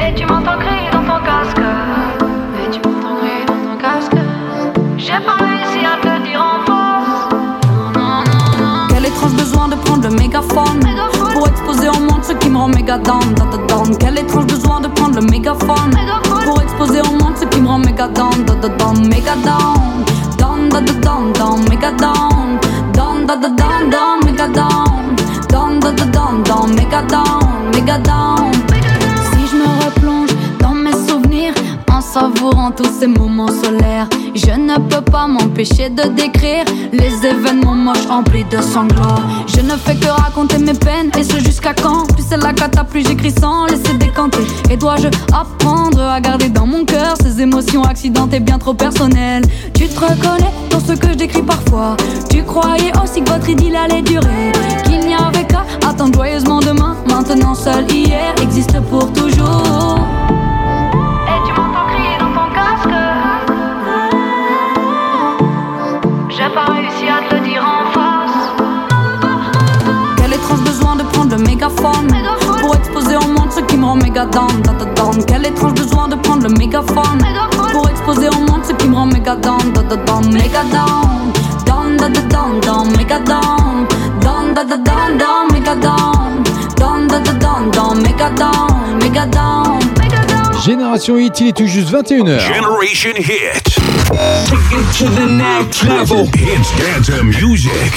Et tu m'entends crier dans ton casque. Et tu m'entends crier dans ton casque. J'ai pas réussi à te dire en force. Quel étrange besoin de prendre le mégaphone Pour exposer au monde ce qui me rend méga down, down, down, down. Quel étrange besoin de prendre le mégaphone Pour exposer au monde ce qui me rend méga down, down, down, down, méga down Down, down, down, down, down, méga down Down, down, down, down, down, méga down Down, down, down, down, down, méga down, méga down savourant tous ces moments solaires, je ne peux pas m'empêcher de décrire les événements moches emplis de sanglots. Je ne fais que raconter mes peines et ce jusqu'à quand? Plus c'est la cata, plus j'écris sans laisser décanter. Et dois-je apprendre à garder dans mon cœur ces émotions accidentées bien trop personnelles? Tu te reconnais dans ce que je décris parfois. Tu croyais aussi que votre idylle allait durer, qu'il n'y avait qu'à attendre joyeusement demain. Maintenant seul hier existe pour toujours. Méga down, down. Quel étrange besoin de prendre le mégaphone? Pour exposer au monde ce qui me rend méga down, down, méga down Down, down, down, down, down, méga down Down, down, down, down, down, méga down Down, down, down, down, down, méga down, méga down Génération Hit, il est tout juste 21h. Generation Hit. Take it to the next level. Dance music.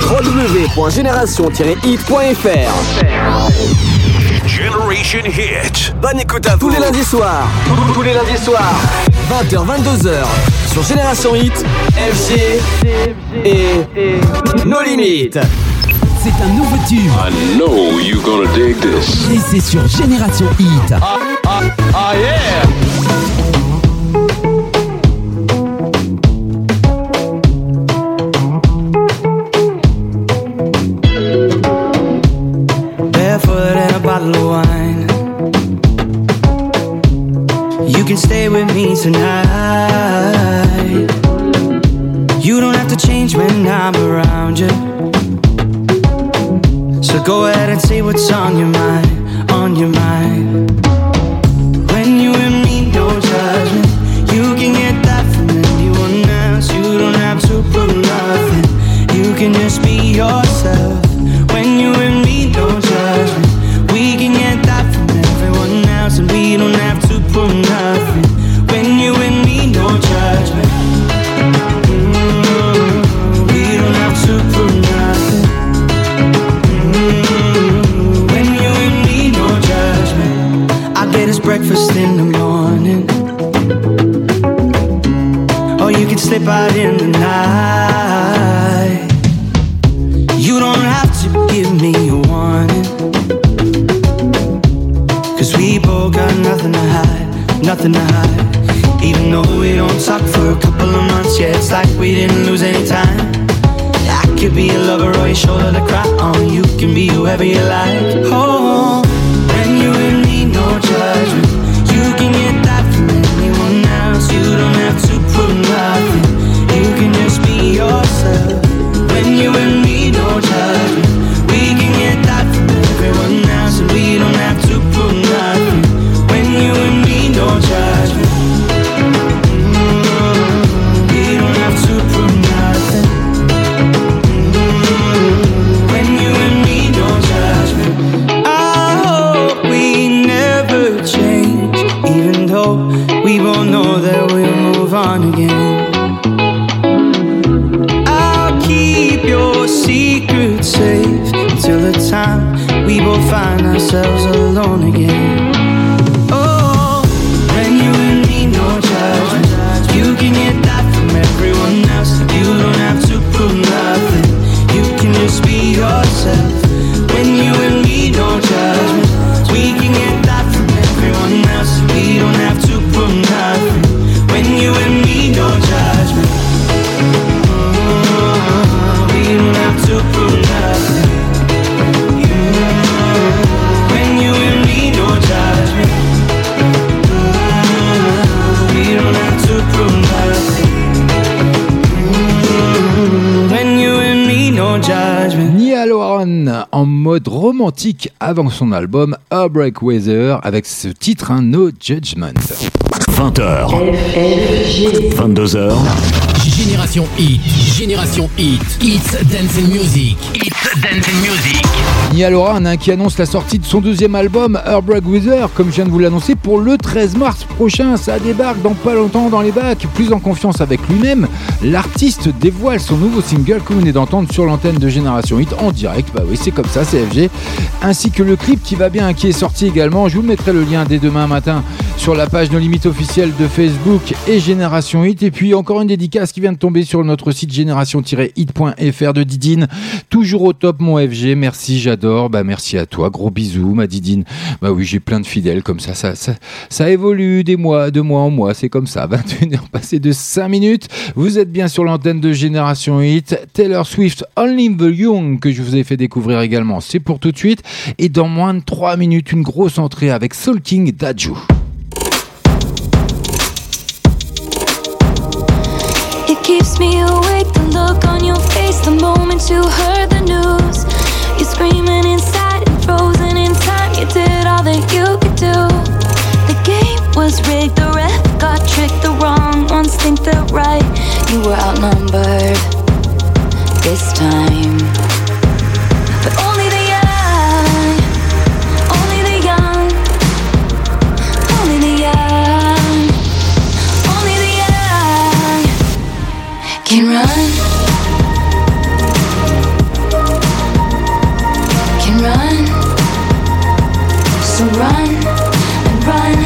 www.génération-hit.fr Generation Hit. Bonne écoute à vous. Tous les lundis soirs. Tous les lundis soirs. 20h, 22h. Sur Génération Hit, FG et nos limites. C'est un nouveau tube. I know you gonna dig this. Et c'est sur Génération Hit. Ah yeah! With me tonight. You don't have to change when I'm around you. So go ahead and say what's on your mind, out in the night. You don't have to give me a warning. Cause we both got nothing to hide, nothing to hide. Even though we don't talk for a couple of months, yeah, it's like we didn't lose any time. I could be a lover or your shoulder to cry on. You can be whoever you like. Oh, ourselves romantique avant son album Heartbreak Weather avec ce titre hein, No Judgment. 20h. 22h. Génération Hit, Génération Hit, It's Dancing Music, It's Dancing Music. Nia Loran hein, qui annonce la sortie de son deuxième album Heartbreak Weather, comme je viens de vous l'annoncer, pour le 13 mars prochain. Ça débarque dans pas longtemps dans les bacs. Plus en confiance avec lui-même, l'artiste dévoile son nouveau single que vous venez d'entendre sur l'antenne de Génération Hit en direct. Bah oui, c'est comme ça, CFG. Ainsi que le clip qui va bien, qui est sorti également. Je vous mettrai le lien dès demain matin sur la page No Limites officielle de Facebook et Génération Hit. Et puis encore une dédicace qui vient de tomber sur notre site génération-hit.fr de Didine. Toujours au top, mon FG. Merci, j'adore. Bah, merci à toi. Gros bisous, ma Didine. Bah oui, j'ai plein de fidèles comme ça. Ça, ça, ça évolue des mois, de mois en mois. C'est comme ça. [LAUGHS] 21h passées de 5 minutes. Vous êtes bien sur l'antenne de Génération Hit. Taylor Swift, Only the Young, que je vous ai fait découvrir également. C'est pour tout de suite. Et dans moins de 3 minutes, une grosse entrée avec Soul King Daju. Keeps me awake, the look on your face the moment you heard the news. You're screaming inside and frozen in time. You did all that you could do. The game was rigged, the ref got tricked. The wrong ones think they're right. You were outnumbered this time. Can run, can run. So run and run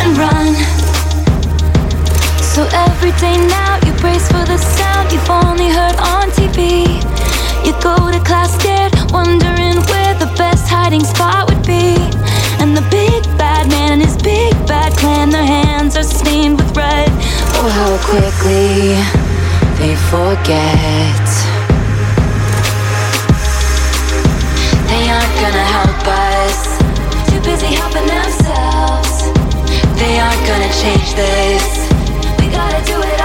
and run. So every day now you brace for the sound you've only heard on TV. You go to class scared, wondering where the best hiding spot would be. And the big bad man and his big bad clan, their hands are stained with red. Oh, how quickly forget. They aren't gonna help us. Too busy helping themselves. They aren't gonna change this. We gotta do it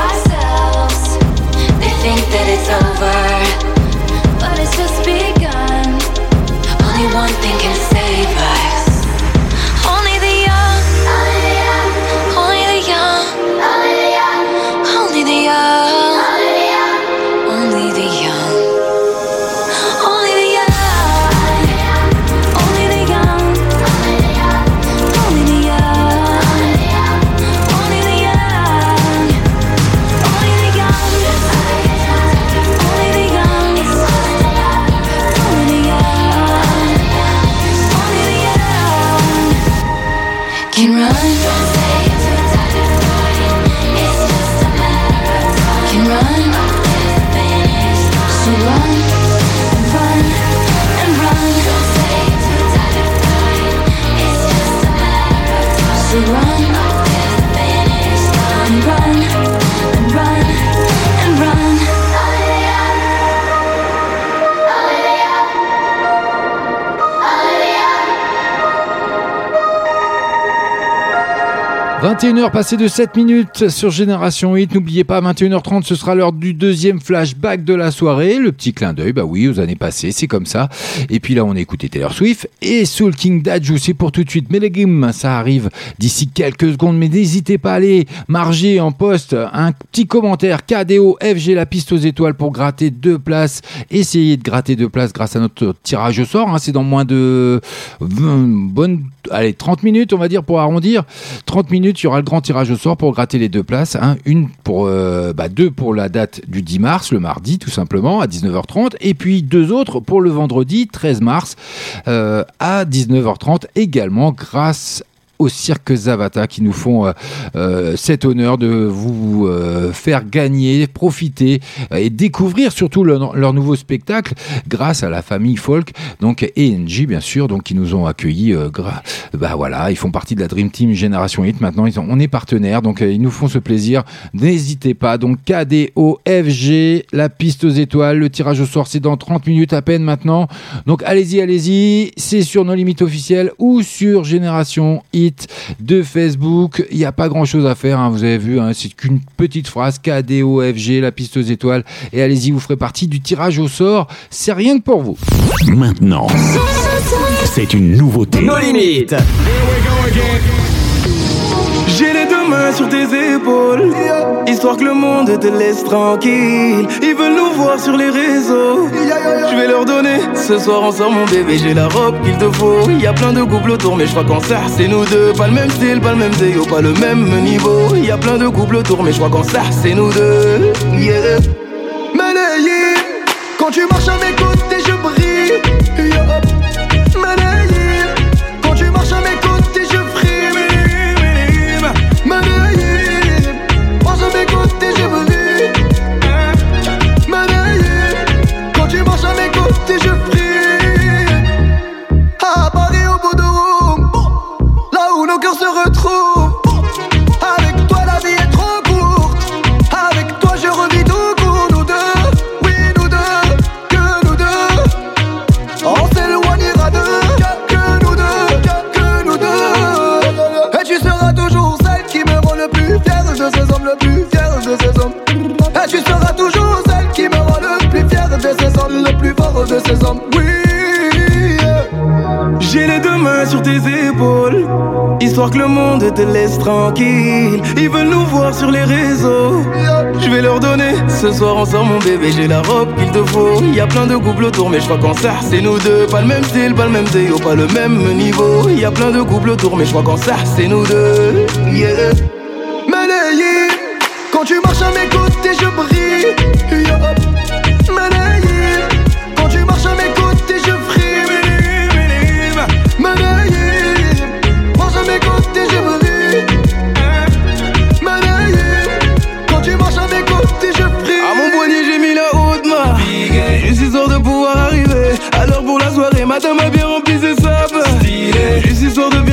21h passées de 7 minutes sur Génération Hit. N'oubliez pas, 21h30, ce sera l'heure du deuxième flashback de la soirée. Le petit clin d'œil, bah oui, aux années passées, c'est comme ça. Et puis là, on a écouté Taylor Swift et Soul King Daju. C'est pour tout de suite. Melegim, ça arrive d'ici quelques secondes. Mais n'hésitez pas à aller marger en poste un petit commentaire KDO FG la piste aux étoiles pour gratter deux places. Essayez de gratter deux places grâce à notre tirage au sort. hein. C'est dans moins de 20 bonnes, allez, 30 minutes, on va dire, pour arrondir. 30 minutes, il y aura le grand tirage au sort pour gratter les deux places. hein. Une pour, euh, bah, deux pour la date du 10 mars, le mardi, tout simplement, à 19h30. Et puis deux autres pour le vendredi 13 mars, euh, à 19h30 également, grâce cirque Zavata qui nous font euh, euh, cet honneur de vous euh, faire gagner, profiter et découvrir surtout leur, nouveau spectacle grâce à la famille Folk donc et NJ bien sûr donc qui nous ont accueillis bah voilà ils font partie de la Dream Team Génération 8 maintenant ils ont- on est partenaires donc ils nous font ce plaisir. N'hésitez pas donc KDO FG la piste aux étoiles le tirage au sort c'est dans 30 minutes à peine maintenant. Donc allez-y allez-y c'est sur nos limites officielles ou sur Génération Hit De Facebook. Il n'y a pas grand chose à faire, hein, vous avez vu, hein, c'est qu'une petite phrase KDOFG, la piste aux étoiles. Et allez-y, vous ferez partie du tirage au sort. C'est rien que pour vous. Maintenant, c'est une nouveauté. Nos limites. Sur tes épaules, histoire que le monde te laisse tranquille. Ils veulent nous voir sur les réseaux. Je vais leur donner. Ce soir on sort mon bébé, j'ai la robe qu'il te faut. Il y a plein de couples autour, mais je crois qu'en ça c'est nous deux. Pas le même style, pas le même zéo, pas le même niveau. Il y a plein de couples autour, mais je crois qu'en ça c'est nous deux. Yeah. Quand tu marches à mes côtés, je brille. Avec toi, la vie est trop courte. Avec toi, je revis tout court, nous deux. Oui, nous deux, que nous deux. On s'éloignera d'eux, que nous deux, que nous deux. Et tu seras toujours celle qui me rend le plus fier de ces hommes, le plus fier de ces hommes. Et tu seras toujours celle qui me rend le plus fier de ces hommes, le plus fort de ces hommes. Oui. J'ai les deux mains sur tes épaules, histoire que le monde te laisse tranquille. Ils veulent nous voir sur les réseaux. Je vais leur donner. Ce soir sort mon bébé, j'ai la robe qu'il te faut. Y a plein de couples autour, mais je crois qu'en ça c'est nous deux. Pas le même style, pas le même zéo, pas le même niveau. Y a plein de couples autour, mais je crois qu'en ça c'est nous deux. Yeah. Quand tu marches à mes côtés, je brille. Madame a bien rempli ses sables bien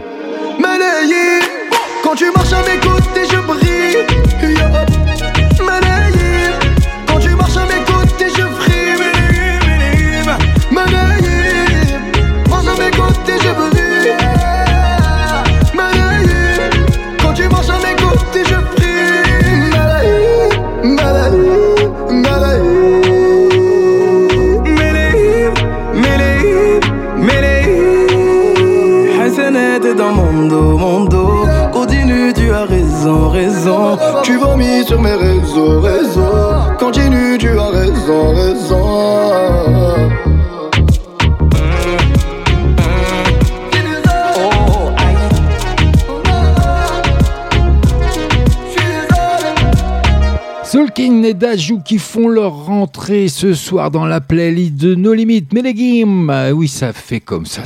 et Dajou qui font leur rentrée ce soir dans la playlist de No Limit. Mais les games, ah oui, ça fait comme ça.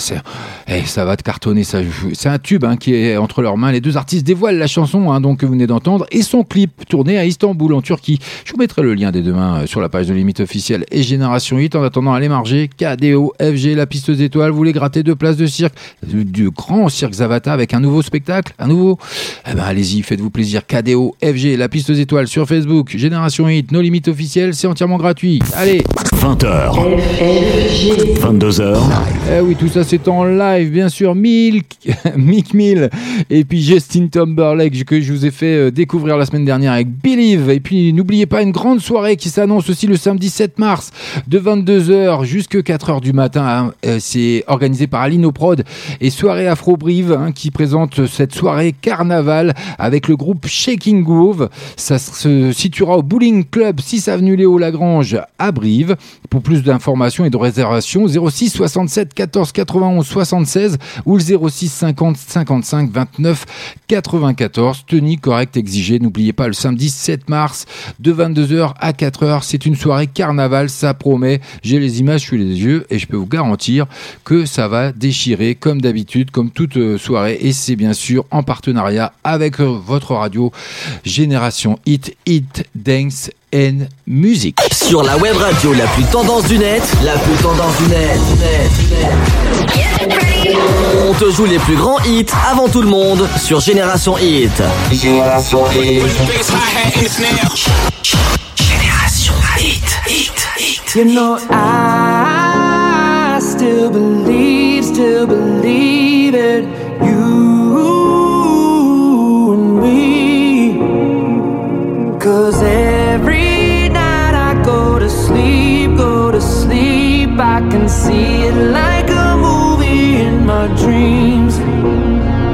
Eh, ça va te cartonner. Ça, c'est un tube hein, qui est entre leurs mains. Les deux artistes dévoilent la chanson hein, donc, que vous venez d'entendre et son clip tourné à Istanbul en Turquie. Je vous mettrai le lien des deux mains euh, sur la page de Limite officielle et Génération 8. En attendant, allez marger. KDO, FG, la piste aux étoiles. Vous voulez gratter deux places de cirque, du, du grand cirque Zavata avec un nouveau spectacle, un nouveau? Eh ben, allez-y, faites-vous plaisir. KDO, FG, la piste aux étoiles sur Facebook. Génération 8, nos limites officielles, c'est entièrement gratuit. Allez 20h, 22h, Eh oui, tout ça c'est en live, bien sûr. Milk, [LAUGHS] Mick Mill et puis Justin Timberlake que je vous ai fait euh, découvrir la semaine dernière avec Believe. Et puis n'oubliez pas une grande soirée qui s'annonce aussi le samedi 7 mars de 22h jusqu'à 4h du matin. hein. Euh, C'est organisé par Alino Prod et Soirée Afro Brive hein, qui présente cette soirée carnaval avec le groupe Shaking Groove. Ça se situera au Bowling Club 6 avenue Léo Lagrange à Brive. Pour plus d'informations et de réservations, 06 67 14 91 76 ou le 06 50 55 29 94. Tenue correcte exigée. N'oubliez pas le samedi 7 mars de 22h à 4h. C'est une soirée carnaval, ça promet. J'ai les images sous les yeux et je peux vous garantir que ça va déchirer comme d'habitude, comme toute euh, soirée. Et c'est bien sûr en partenariat avec euh, votre radio Génération Hit, Hit, Dance and Music. Sur la web radio la plus tendance du net, la plus tendance du net, net, net. On te joue les plus grands hits avant tout le monde sur Génération Hit. Génération Hit. Génération Hit, Hit, Hit. You know, I still believe, still believe it. You sleep. I can see it like a movie in my dreams.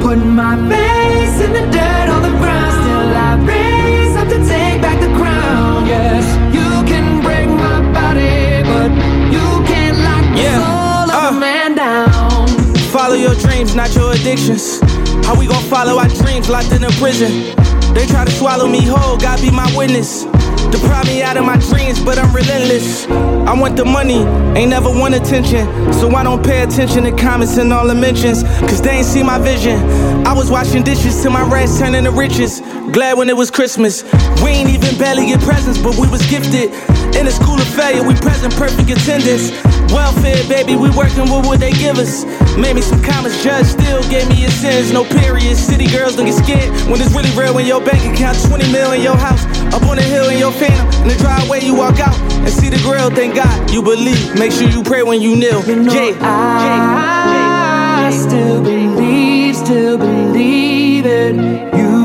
Put my face in the dirt on the ground, still I raise up to take back the crown. Yes, you can break my body, but you can't lock the soul of a uh. man down. Follow your dreams, not your addictions. How we gon' follow our dreams locked in a prison? They try to swallow me whole, God be my witness. Deprive me out of my dreams, but I'm relentless. I want the money, ain't never want attention. So I don't pay attention to comments and all the mentions, cause they ain't see my vision. I was washing dishes till my rats turned into riches. Glad when it was Christmas. We ain't even barely get presents, but we was gifted. In a school of failure, we present perfect attendance. Welfare, baby, we working what they give us. Made me some comments, judge still gave me a sentence. No period. City girls don't get scared when it's really real. When your bank account 20 mil in your house, up on the hill in your phantom, in the driveway you walk out and see the grill. Thank God you believe. Make sure you pray when you kneel. yeah, I still believe, still believe it. You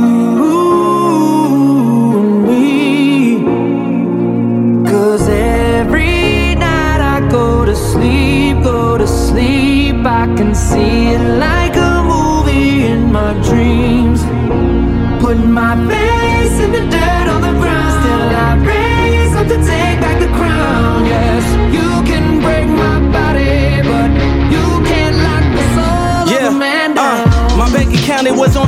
and me. Cause every night I go to sleep, go to sleep. I can see it like a movie in my dreams. Put my face in the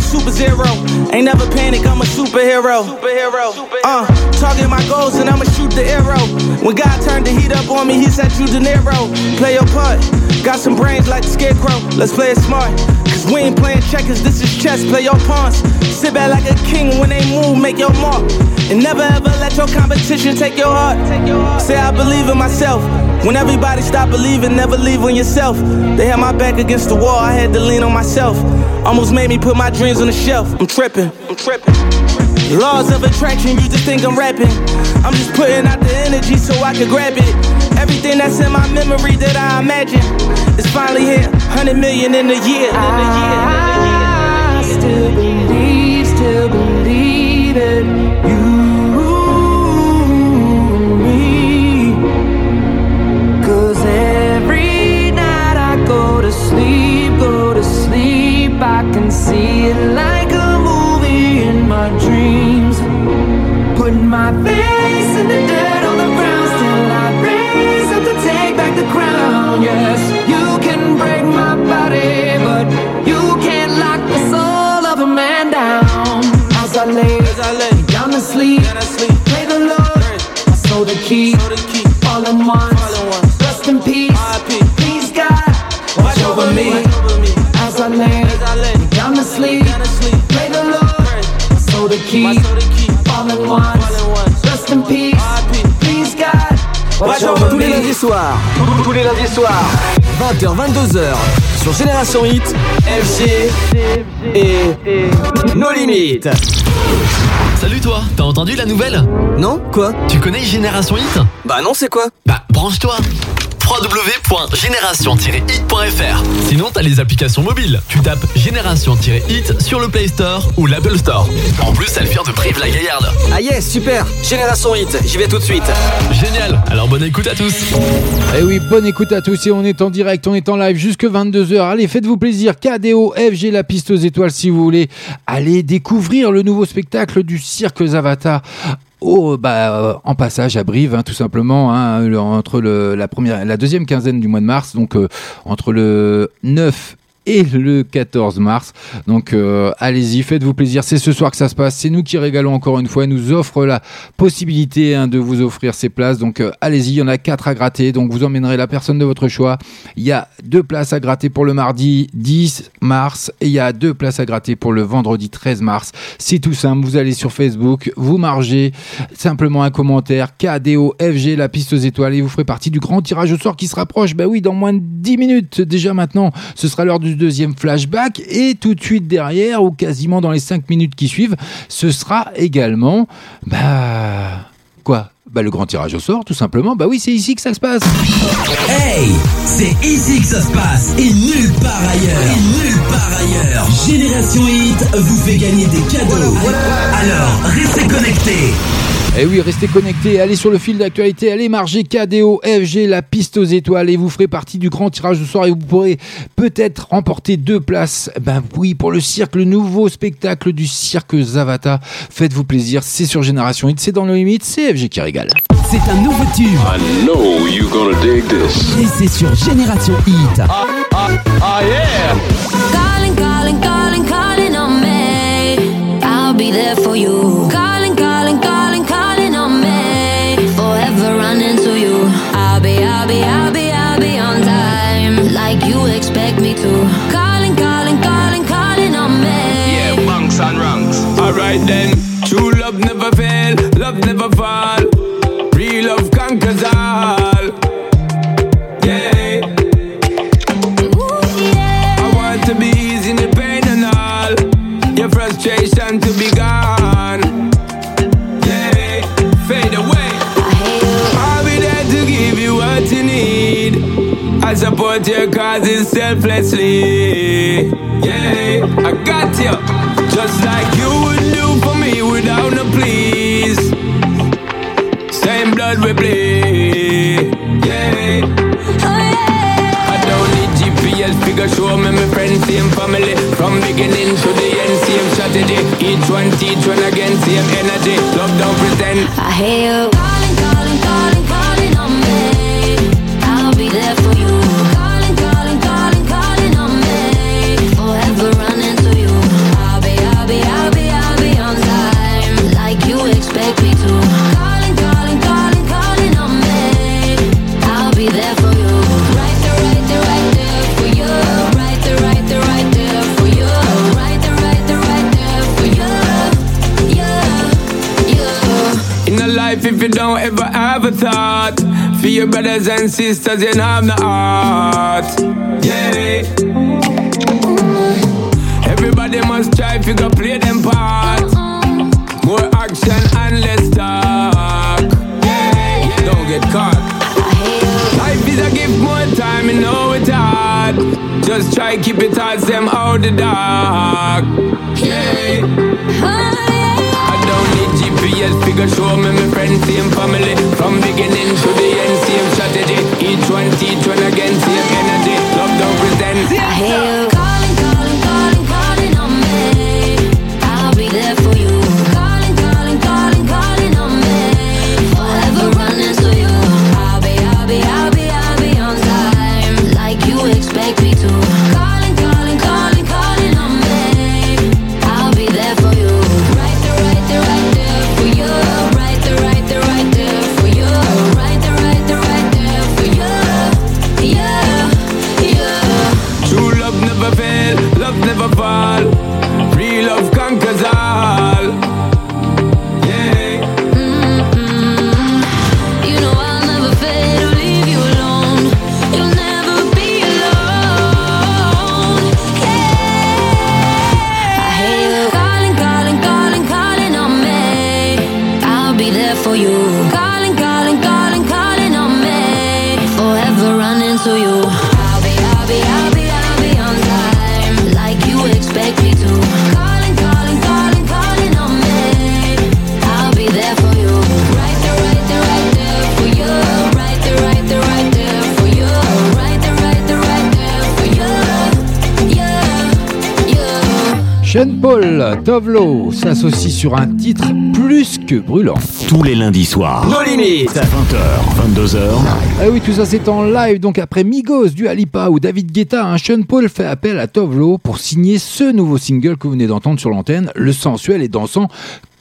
super zero. Ain't never panic, I'm a superhero. Superhero. Uh, target my goals and I'ma shoot the arrow. When God turned the heat up on me, he said you De Niro. Play your part. Got some brains like the scarecrow. Let's play it smart. Cause we ain't playing checkers, this is chess. Play your pawns. Sit back like a king when they move, make your mark. And never ever let your competition take your heart. Say I believe in myself. When everybody stop believing, never leave on yourself. They had my back against the wall, I had to lean on myself. Almost made me put my dreams on the shelf. I'm tripping, I'm tripping. Laws of attraction, you just think I'm rapping. I'm just putting out the energy so I can grab it. Everything that's in my memory that I imagine is finally here. 100 million in a year. I still believe, still believe it. You see it like a movie in my dreams. Put my face in the dirt on the ground, still I raise up to take back the crown. Yes, you can break my body, but you can't lock the soul of a man down. As I lay, down to sleep, pray the Lord, I sow the key, all in one. Sow the key, all in one. Rest in peace, peace God, watch over Tous les lundis soirs, tous les lundis soirs, 20h, 22h, sur Génération Hit, FG et nos limites. Salut toi, t'as entendu la nouvelle? Non Quoi? Tu connais Génération Hit? Bah non, c'est quoi? Bah branche-toi www.génération-hit.fr Sinon t'as les applications mobiles. Tu tapes Génération-hit sur le Play Store ou l'Apple Store. En plus, elle vient de Brive-la-Gaillarde. Ah yes, super Génération Hit, j'y vais tout de suite. Génial Alors bonne écoute à tous Eh oui, bonne écoute à tous et on est en direct, on est en live jusque 22h. Allez, faites-vous plaisir. KDO, FG, la piste aux étoiles si vous voulez. Allez découvrir le nouveau spectacle du cirque Zavata au, bah, en passage à Brive, hein, tout simplement, hein, entre le, la, première, la deuxième quinzaine du mois de mars, donc euh, entre le 9 et le 14 mars. Donc euh, allez-y, faites-vous plaisir. C'est ce soir que ça se passe. C'est nous qui régalons encore une fois. Elle nous offre la possibilité hein, de vous offrir ces places. Donc euh, allez-y, il y en a quatre à gratter. Donc vous emmènerez la personne de votre choix. Il y a deux places à gratter pour le mardi 10 mars et il y a deux places à gratter pour le vendredi 13 mars. C'est tout simple. Vous allez sur Facebook, vous margez simplement un commentaire KDOFG, la piste aux étoiles et vous ferez partie du grand tirage au sort qui se rapproche. Bah oui, dans moins de 10 minutes déjà maintenant. Ce sera l'heure du deuxième flashback et tout de suite derrière ou quasiment dans les 5 minutes qui suivent, ce sera également bah quoi? Bah, le grand tirage au sort, tout simplement. Bah oui, c'est ici que ça se passe. Hey, c'est ici que ça se passe et nulle part ailleurs. Et nulle part ailleurs. Génération Hit vous fait gagner des cadeaux. Alors, restez connectés. Et Eh oui, restez connectés, allez sur le fil d'actualité, allez marger KDO, FG, la piste aux étoiles et vous ferez partie du grand tirage de soir et vous pourrez peut-être remporter deux places. Ben oui, pour le cirque, le nouveau spectacle du cirque Zavata. Faites-vous plaisir, c'est sur Génération Hit, c'est dans nos limites, c'est FG qui régale. C'est un nouveau tube. I know you're gonna dig this. Et c'est sur Génération Hit. Ah yeah! Calling, calling, calling, calling on me. I'll be there for you. Never fall. Real love conquers all. Yeah. I want to be easy in the pain and all. Your frustration to be gone. Fade away. I'll be there to give you what you need. I support your causes selflessly. Yeah, I got you. Just like you would do for me without no please. Same blood we bleed. Oh, yeah. I don't need GPS figure show me my friends, same family. From beginning to the end, same strategy. Each one teach one again, same energy. Love don't pretend. I hear you a thought for your brothers and sisters, you don't have no heart. Yeah. Everybody must try to go play them part. More action and less talk. Yeah. Don't get caught. Life is a gift, more time, you know it's hard. Just try keep your thoughts them out the dark. Yeah. Need figure show me my friends, same family. From beginning to the end, same strategy. Each one teach one again, s'associe sur un titre plus que brûlant. Tous les lundis soirs. Nos limites. 20h, 22h. Ah oui, tout ça c'est en live, donc après Migos, du Alipa ou David Guetta, un Sean Paul fait appel à Tovlo pour signer ce nouveau single que vous venez d'entendre sur l'antenne, le sensuel et dansant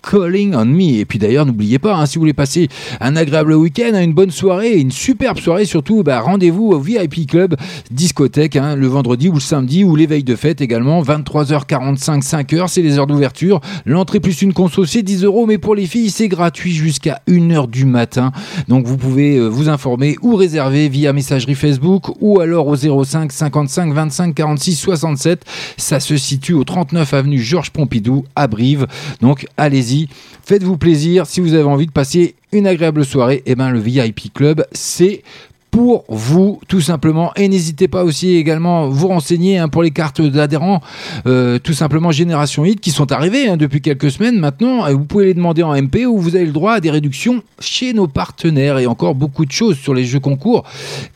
Calling on Me. Et puis d'ailleurs, n'oubliez pas, hein, si vous voulez passer un agréable week-end, une bonne soirée, une superbe soirée, surtout, bah, rendez-vous au VIP Club discothèque hein, le vendredi ou le samedi ou les veilles de fête également, 23h45, 5h, c'est les heures d'ouverture. L'entrée plus une conso, c'est 10 euros, mais pour les filles, c'est gratuit jusqu'à 1h du matin. Donc vous pouvez euh, vous informer ou réserver via messagerie Facebook ou alors au 05 55 25 46 67. Ça se situe au 39 avenue Georges Pompidou à Brive. Donc allez-y, faites-vous plaisir. Si vous avez envie de passer une agréable soirée, et ben le VIP Club, c'est pour vous tout simplement. Et n'hésitez pas aussi également vous renseigner hein, pour les cartes d'adhérents euh, tout simplement Génération Hit qui sont arrivées hein, depuis quelques semaines maintenant. Et vous pouvez les demander en MP où vous avez le droit à des réductions chez nos partenaires. Et encore beaucoup de choses sur les jeux concours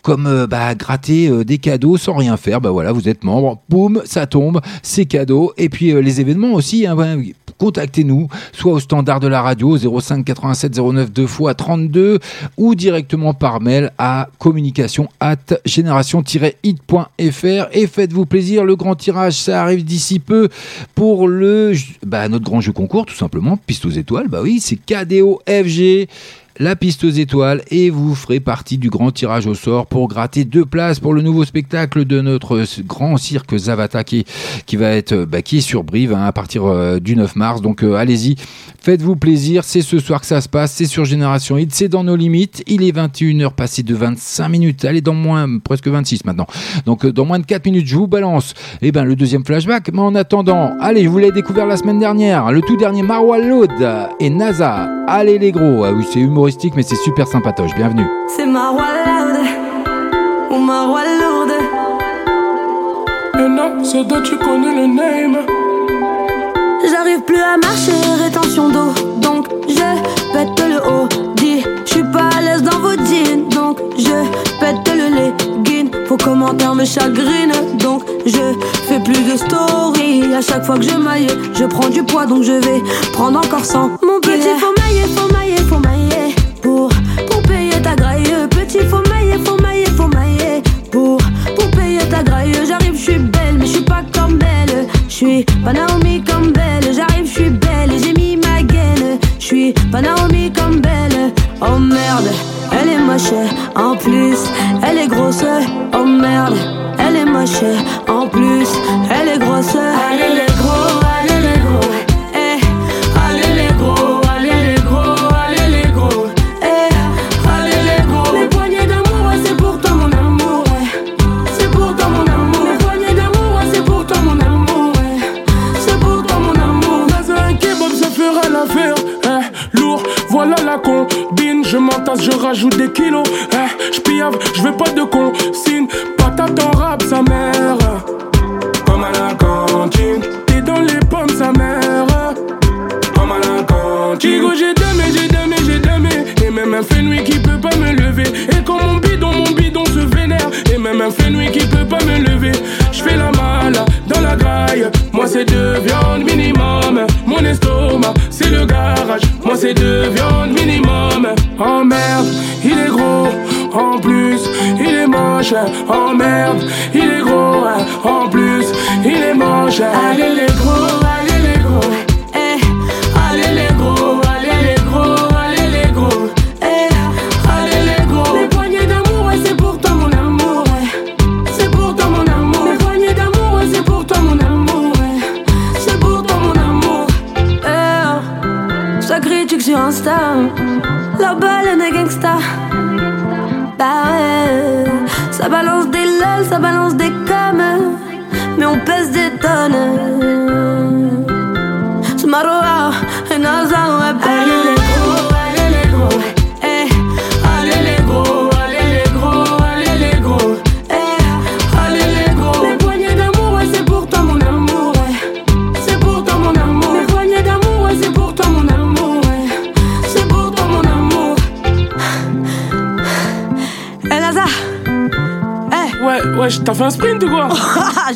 comme euh, bah, gratter euh, des cadeaux sans rien faire. Bah voilà vous êtes membre. Boum ça tombe c'est cadeau. Et puis les événements aussi hein, contactez-nous soit au standard de la radio 05 87 09 2 fois 32 ou directement par mail à communication at génération-hit.fr et faites-vous plaisir le grand tirage ça arrive d'ici peu pour le bah, notre grand jeu concours tout simplement. Piste aux étoiles bah oui c'est KDO FG la piste aux étoiles et vous ferez partie du grand tirage au sort pour gratter deux places pour le nouveau spectacle de notre grand cirque Zavata qui, va être bah, qui sur Brive hein, à partir euh, du 9 mars. Donc euh, allez-y, faites-vous plaisir. C'est ce soir que ça se passe. C'est sur Génération Hit. C'est dans nos limites. Il est 21h passé de 25 minutes. Allez, dans moins presque 26 maintenant. Donc euh, dans moins de 4 minutes, je vous balance eh ben, le deuxième flashback. Mais en attendant, allez, je vous l'ai découvert la semaine dernière. Le tout dernier Marwa et NASA. Allez les gros. Ah oui, c'est humoristique, mais c'est super sympatoche. Bienvenue. C'est Marwa lourde ou Marwa lourde. Et non, c'est toi, tu connais le name. J'arrive plus à marcher, rétention d'eau. Donc je pète le haut. Dis, je suis pas à l'aise dans vos jeans. Donc je pète le legging. Vos commentaires me chagrinent. Donc je fais plus de story. À chaque fois que je maille, je prends du poids. Donc je vais prendre encore 100. Mon petit, faut mailler, faut mailler, faut mailler. Pas Naomi comme belle. J'arrive, je suis belle et j'ai mis ma gaine. Je suis pas Naomi comme belle. Oh merde, elle est moche. En plus, elle est grosse. Oh merde, elle est moche. En plus, rajoute des kilos. Eh, je je veux pas de consigne. Oh merde, il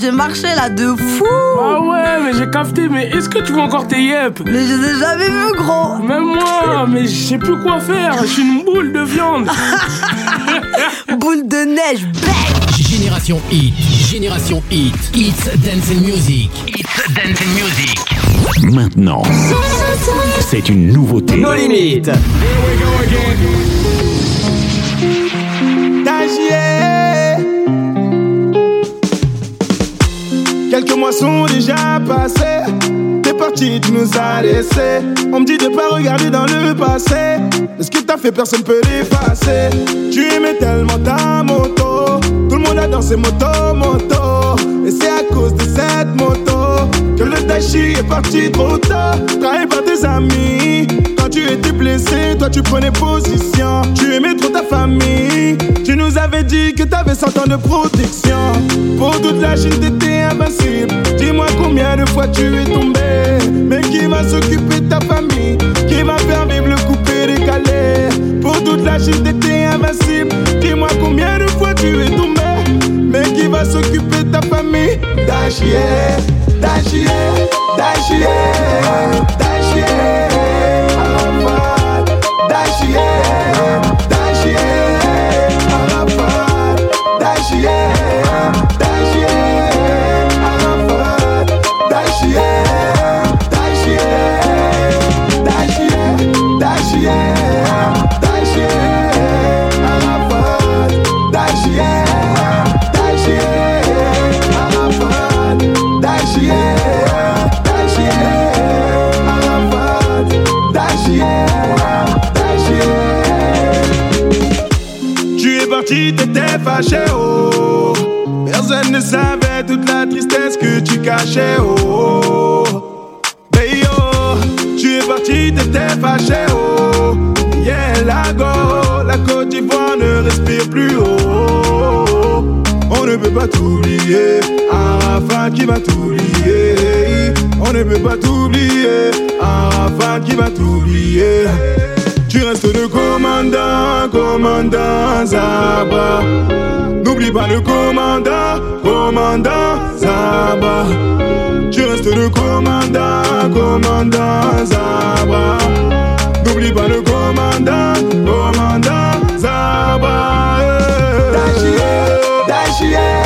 J'ai marché là de fou Ah ouais, mais j'ai capté, mais est-ce que tu veux encore tes yep? Mais je les ai jamais vus, gros Même moi, mais je sais plus quoi faire, je suis une boule de viande [LAUGHS] Boule de neige, Génération Hit, Génération Hit, It's Dance and Music, It's Dance and Music. Maintenant, c'est une nouveauté. Nos limites. Dagier. Mois sont déjà passés. T'es parti, tu nous as laissés. On me dit de pas regarder dans le passé. Mais ce que t'as fait, personne peut l'effacer. Tu aimais tellement ta moto. Tout le monde a dansé moto, moto. Et c'est à cause de cette moto que le Dashi est parti trop tard. Trahi par tes amis. Quand tu étais blessé, toi tu prenais position. Tu aimais Tu nous avais dit que t'avais 100 ans de protection. Pour toute la Chine, t'étais invincible. Dis-moi combien de fois tu es tombé. Mais qui va s'occuper de ta famille? Qui va faire vivre le coupé décalé? Pour toute la Chine, t'étais invincible. Dis-moi combien de fois tu es tombé. Mais qui va s'occuper de ta famille? Dachier, Dachier, Dachier, T'étais fâché, oh. Personne ne savait toute la tristesse que tu cachais, oh. Hey, oh. Tu es parti, t'étais fâché, oh. Yeah, la go, la Côte d'Ivoire ne respire plus, oh. On ne peut pas t'oublier, Arafat qui va t'oublier. On ne peut pas t'oublier, Arafat qui va t'oublier. Tu restes le commandant, commandant Zaba. N'oublie pas le commandant, commandant Zaba. Tu restes le commandant, commandant Zaba. N'oublie pas le commandant, commandant Zaba. Dachier, Dachier,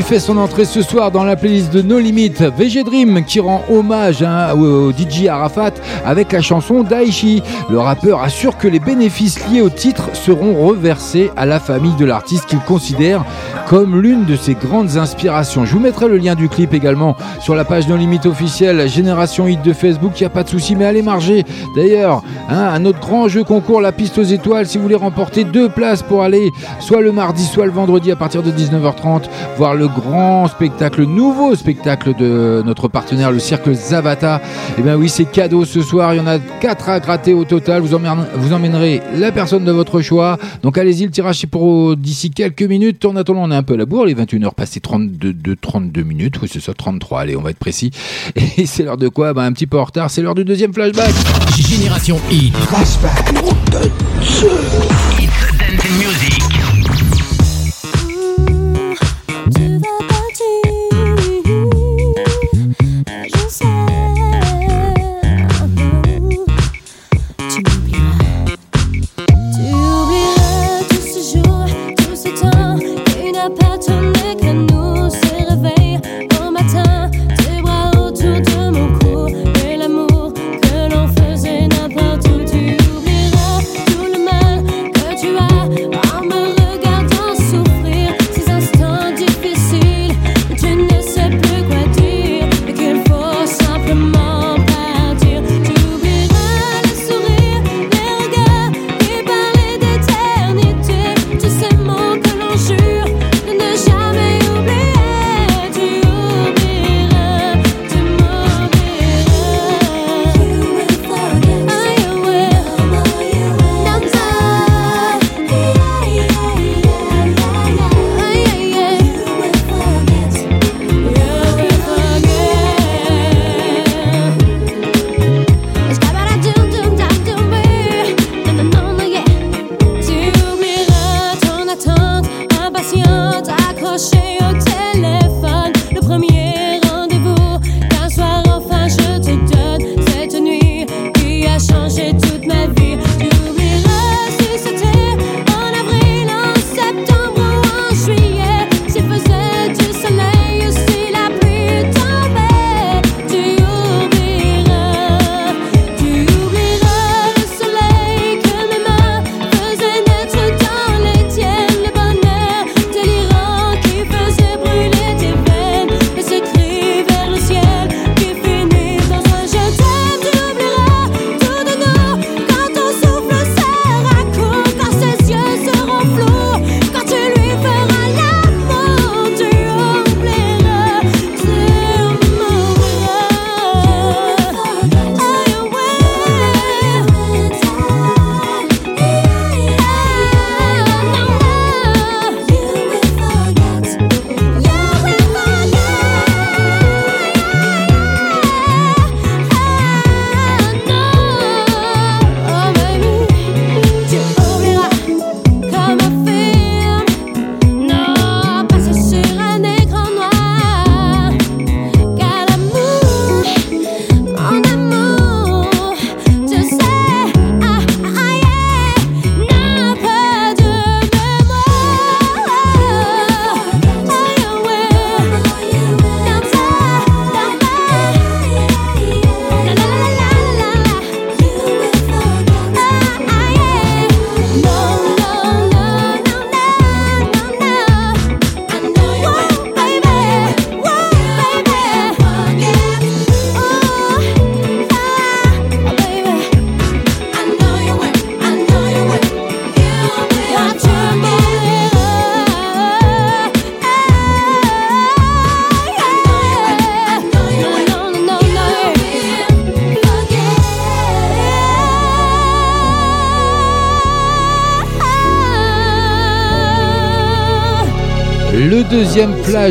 Il fait son entrée ce soir dans la playlist de No Limit, VG Dream qui rend hommage hein, au, au DJ Arafat avec la chanson Daichi. Le rappeur assure que les bénéfices liés au titre seront reversés à la famille de l'artiste qu'il considère comme l'une de ses grandes inspirations. Je vous mettrai le lien du clip également sur la page No Limit officielle Génération Hit de Facebook, il n'y a pas de souci, mais allez marger. D'ailleurs, hein, un autre grand jeu concours, la piste aux étoiles, si vous voulez remporter deux places pour aller soit le mardi, soit le vendredi à partir de 19h30, voir le grand spectacle, le nouveau spectacle de notre partenaire, le cirque Zavata. Et bien oui, c'est cadeau ce soir, il y en a quatre à gratter au total. Vous, emmène- vous emmènerez la personne de votre choix. Donc allez-y, le tirage c'est pour euh, d'ici quelques minutes. En attendant, on est un peu à la bourre, les 21h passées 32, de 32 minutes. Oui, c'est ça, 33. Allez, on va être précis. [LAUGHS] Et c'est l'heure de quoi? Ben, Un petit peu en retard, c'est l'heure du deuxième flashback. Génération Hit. Flashback.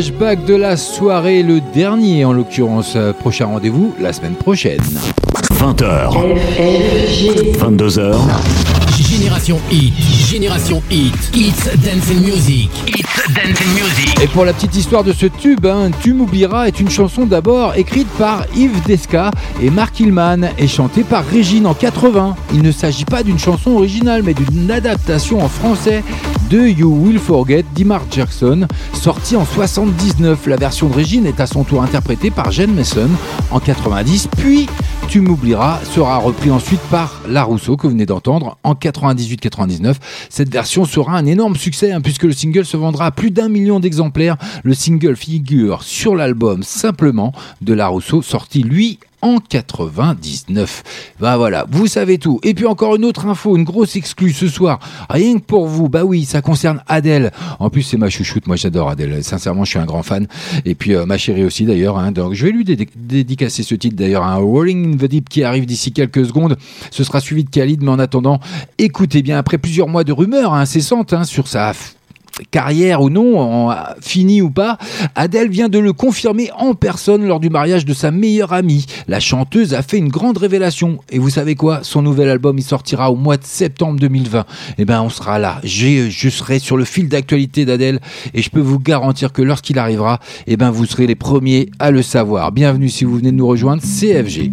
Flashback de la soirée, le dernier en l'occurrence. Euh, Prochain rendez-vous la semaine prochaine. 20h. 22h. Génération Hit, Génération Hit, It's Dancing Music, It's Dancing Music. Et pour la petite histoire de ce tube, hein, Tu m'oublieras est une chanson d'abord écrite par Yves Desca et Mark Hillman et chantée par Régine en 80. Il ne s'agit pas d'une chanson originale mais d'une adaptation en français de You Will Forget d'Imar Jackson, sortie en 79. La version de Régine est à son tour interprétée par Jen Mason en 90, puis Tu m'oublieras sera repris ensuite par La Rousseau que vous venez d'entendre en 98-99. Cette version sera un énorme succès hein, puisque le single se vendra à plus d'un million d'exemplaires. Le single figure sur l'album simplement de La Rousseau, sorti lui en 99. Bah voilà, vous savez tout. Et puis encore une autre info, une grosse exclue ce soir, rien que pour vous. Bah oui, ça concerne Adèle. En plus, c'est ma chouchoute, moi j'adore Adèle. Sincèrement, je suis un grand fan. Et puis euh, ma chérie aussi d'ailleurs. hein. Donc je vais lui dédi- dédicacer ce titre d'ailleurs, un Rolling in the Deep qui arrive d'ici quelques secondes. Ce sera suivi de Khalid, mais en attendant, écoutez bien, après plusieurs mois de rumeurs hein, incessantes hein, sur sa carrière ou non, en- finie ou pas, Adèle vient de le confirmer en personne lors du mariage de sa meilleure amie. La chanteuse a fait une grande révélation. Et vous savez quoi? Son nouvel album, il sortira au mois de septembre 2020. Eh ben, on sera là. Je serai sur le fil d'actualité d'Adèle et je peux vous garantir que lorsqu'il arrivera, eh ben, vous serez les premiers à le savoir. Bienvenue si vous venez de nous rejoindre, CFG.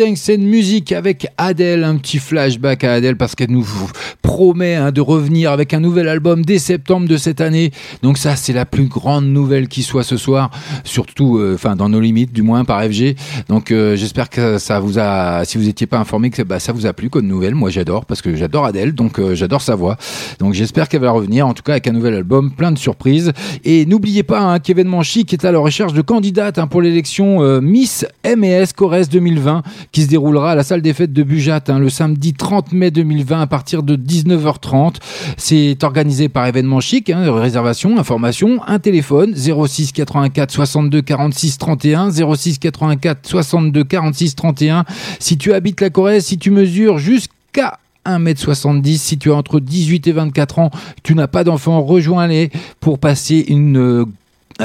Dance and Music avec Adèle, un petit flashback à Adèle parce qu'elle nous promet hein, de revenir avec un nouvel album dès septembre de cette année. Donc ça, c'est la plus grande nouvelle qui soit ce soir, surtout, euh, enfin dans nos limites, du moins par FG. Donc euh, j'espère que ça vous a, si vous n'étiez pas informé, que bah, ça vous a plu comme nouvelle. Moi, j'adore parce que j'adore Adèle, donc euh, j'adore sa voix. Donc j'espère qu'elle va revenir, en tout cas avec un nouvel album, plein de surprises. Et n'oubliez pas hein, qu'événement chic est à la recherche de candidates hein, pour l'élection Miss MES Corrèze 2020 qui se déroulera à la salle des fêtes de Bujat hein, le samedi 30 mai 2020 à partir de 19h30. C'est organisé par événement chic, hein, réservation, information, un téléphone 06 84 62 46 31 06 84 62 46 31. Si tu habites la Corrèze, si tu mesures jusqu'à 1m70, si tu as entre 18 et 24 ans, tu n'as pas d'enfant, rejoins-les pour passer une euh,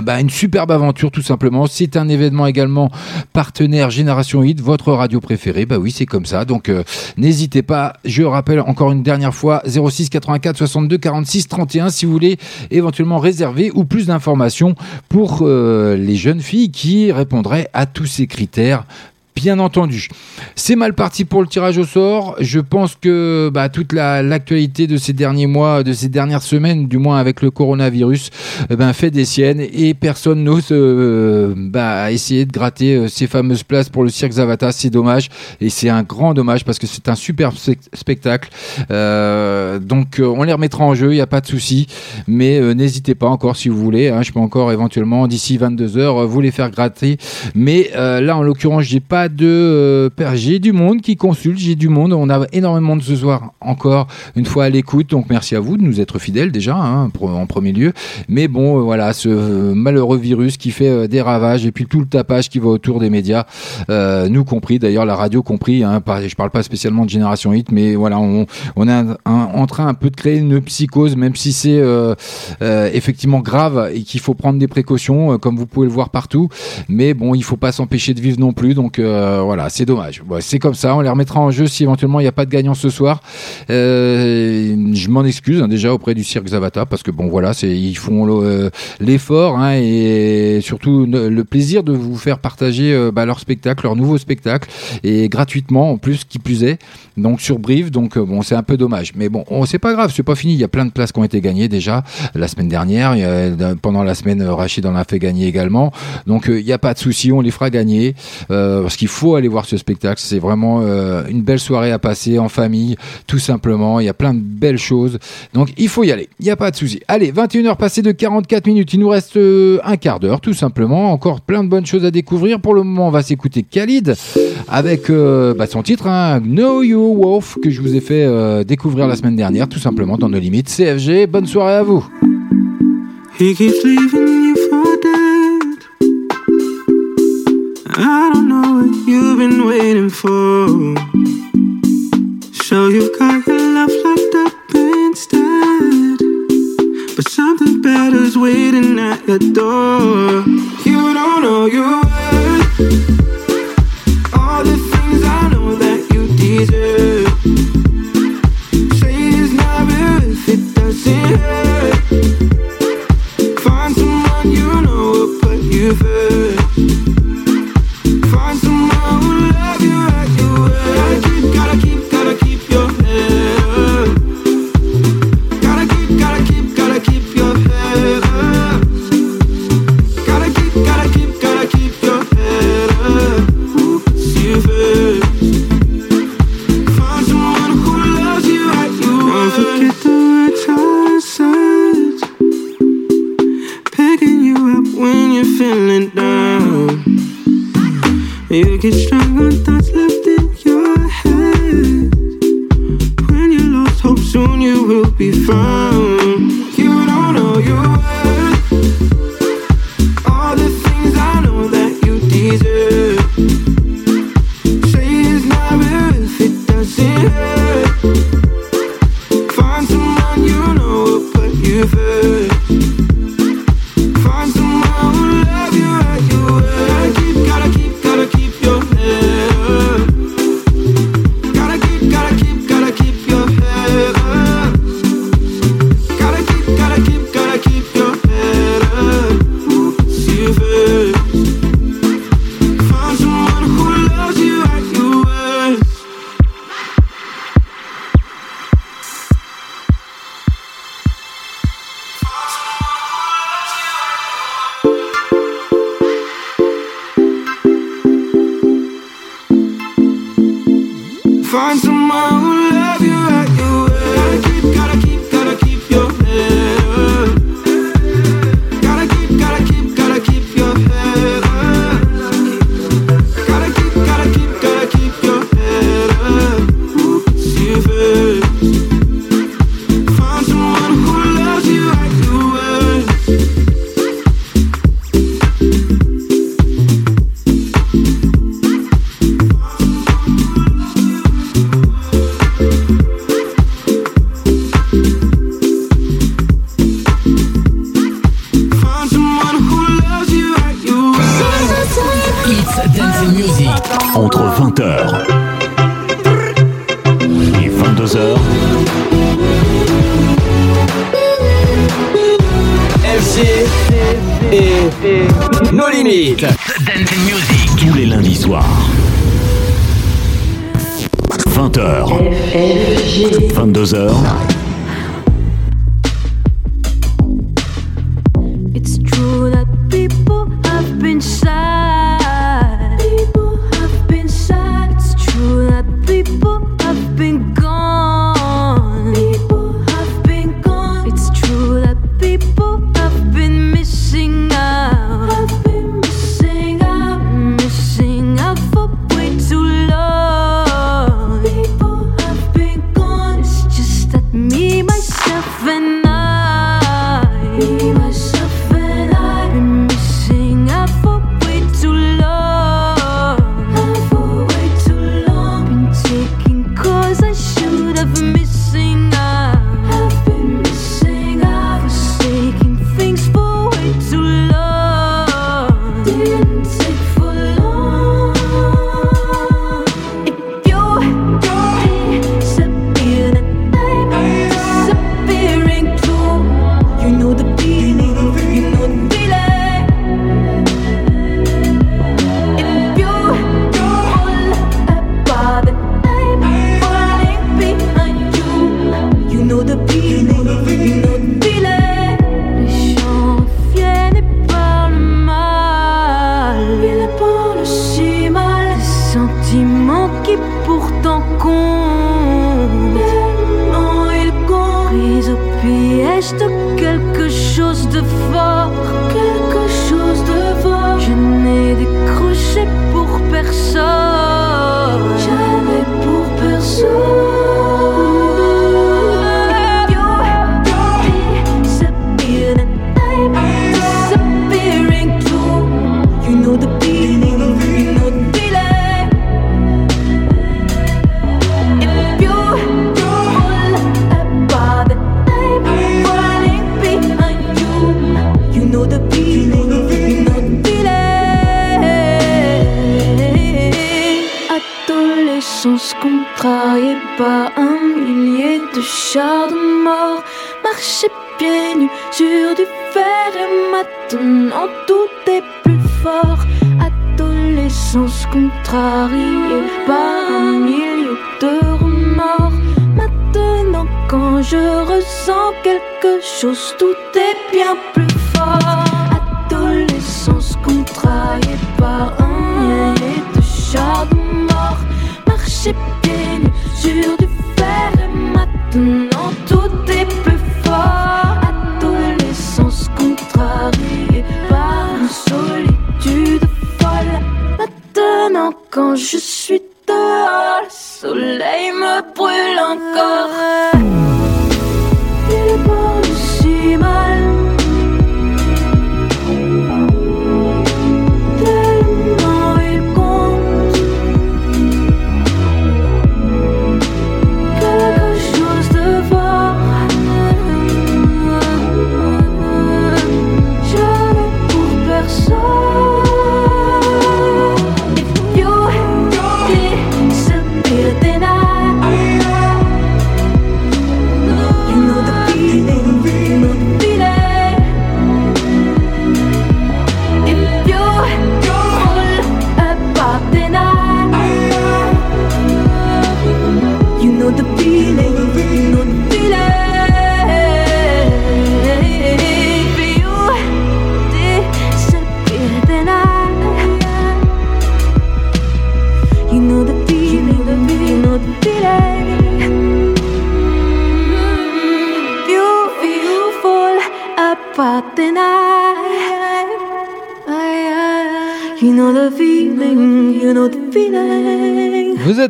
bah, une superbe aventure tout simplement. C'est un événement également partenaire Génération Hit, votre radio préférée. Bah oui, c'est comme ça. Donc euh, n'hésitez pas. Je rappelle encore une dernière fois 06 84 62 46 31 si vous voulez éventuellement réserver ou plus d'informations pour euh, les jeunes filles qui répondraient à tous ces critères bien entendu. C'est mal parti pour le tirage au sort. Je pense que bah, toute la- l'actualité de ces derniers mois, de ces dernières semaines, du moins avec le coronavirus, eh ben, fait des siennes et personne n'ose euh, bah, essayer de gratter euh, ces fameuses places pour le cirque Zavata. C'est dommage et c'est un grand dommage parce que c'est un super spec- spectacle. Euh, donc euh, on les remettra en jeu, il n'y a pas de souci. Mais euh, n'hésitez pas encore si vous voulez. hein, je peux encore éventuellement d'ici 22 heures vous les faire gratter. Mais là en l'occurrence j'ai pas de euh, j'ai du monde qui consulte, j'ai du monde. On a énormément de ce soir encore une fois à l'écoute. Donc merci à vous de nous être fidèles déjà hein, en premier lieu. Mais bon euh, voilà ce euh, malheureux virus qui fait euh, des ravages et puis tout le tapage qui va autour des médias, nous compris d'ailleurs la radio compris. Hein, pas- je parle pas spécialement de génération hit, mais voilà on, est un- en train un peu de créer une psychose, même si c'est effectivement grave et qu'il faut prendre des précautions, comme vous pouvez le voir partout. Mais bon, il faut pas s'empêcher de vivre non plus. Donc voilà, c'est dommage. C'est comme ça. On les remettra en jeu si éventuellement il n'y a pas de gagnant ce soir. Euh, je m'en excuse hein, déjà auprès du cirque Zavata parce que bon voilà, c'est ils font euh, l'effort hein, et surtout le plaisir de vous faire partager euh, bah, leur spectacle, leur nouveau spectacle et gratuitement en plus qui plus est. Donc sur Brive, donc euh, bon c'est un peu dommage, mais bon on- c'est pas grave, c'est pas fini. Il y a plein de places qui ont été gagnées déjà la semaine dernière. Pendant la semaine, euh, Rachid en a fait gagner également. Donc euh, il n'y a pas de souci, on les fera gagner euh, qu'il faut aller voir ce spectacle. C'est vraiment euh, une belle soirée à passer en famille, tout simplement. Il y a plein de belles choses, donc il faut y aller. Il n'y a pas de souci. Allez, 21h passées de 44 minutes. Il nous reste euh, un quart d'heure, tout simplement. Encore plein de bonnes choses à découvrir. Pour le moment, on va s'écouter Khalid avec euh, bah, son titre, hein, Know You Wolf, que je vous ai fait découvrir la semaine dernière, tout simplement dans nos limites. CFG, bonne soirée à vous. I don't know what you've been waiting for. So you've got your love locked up instead. But something better's waiting at your door. You don't know your worth.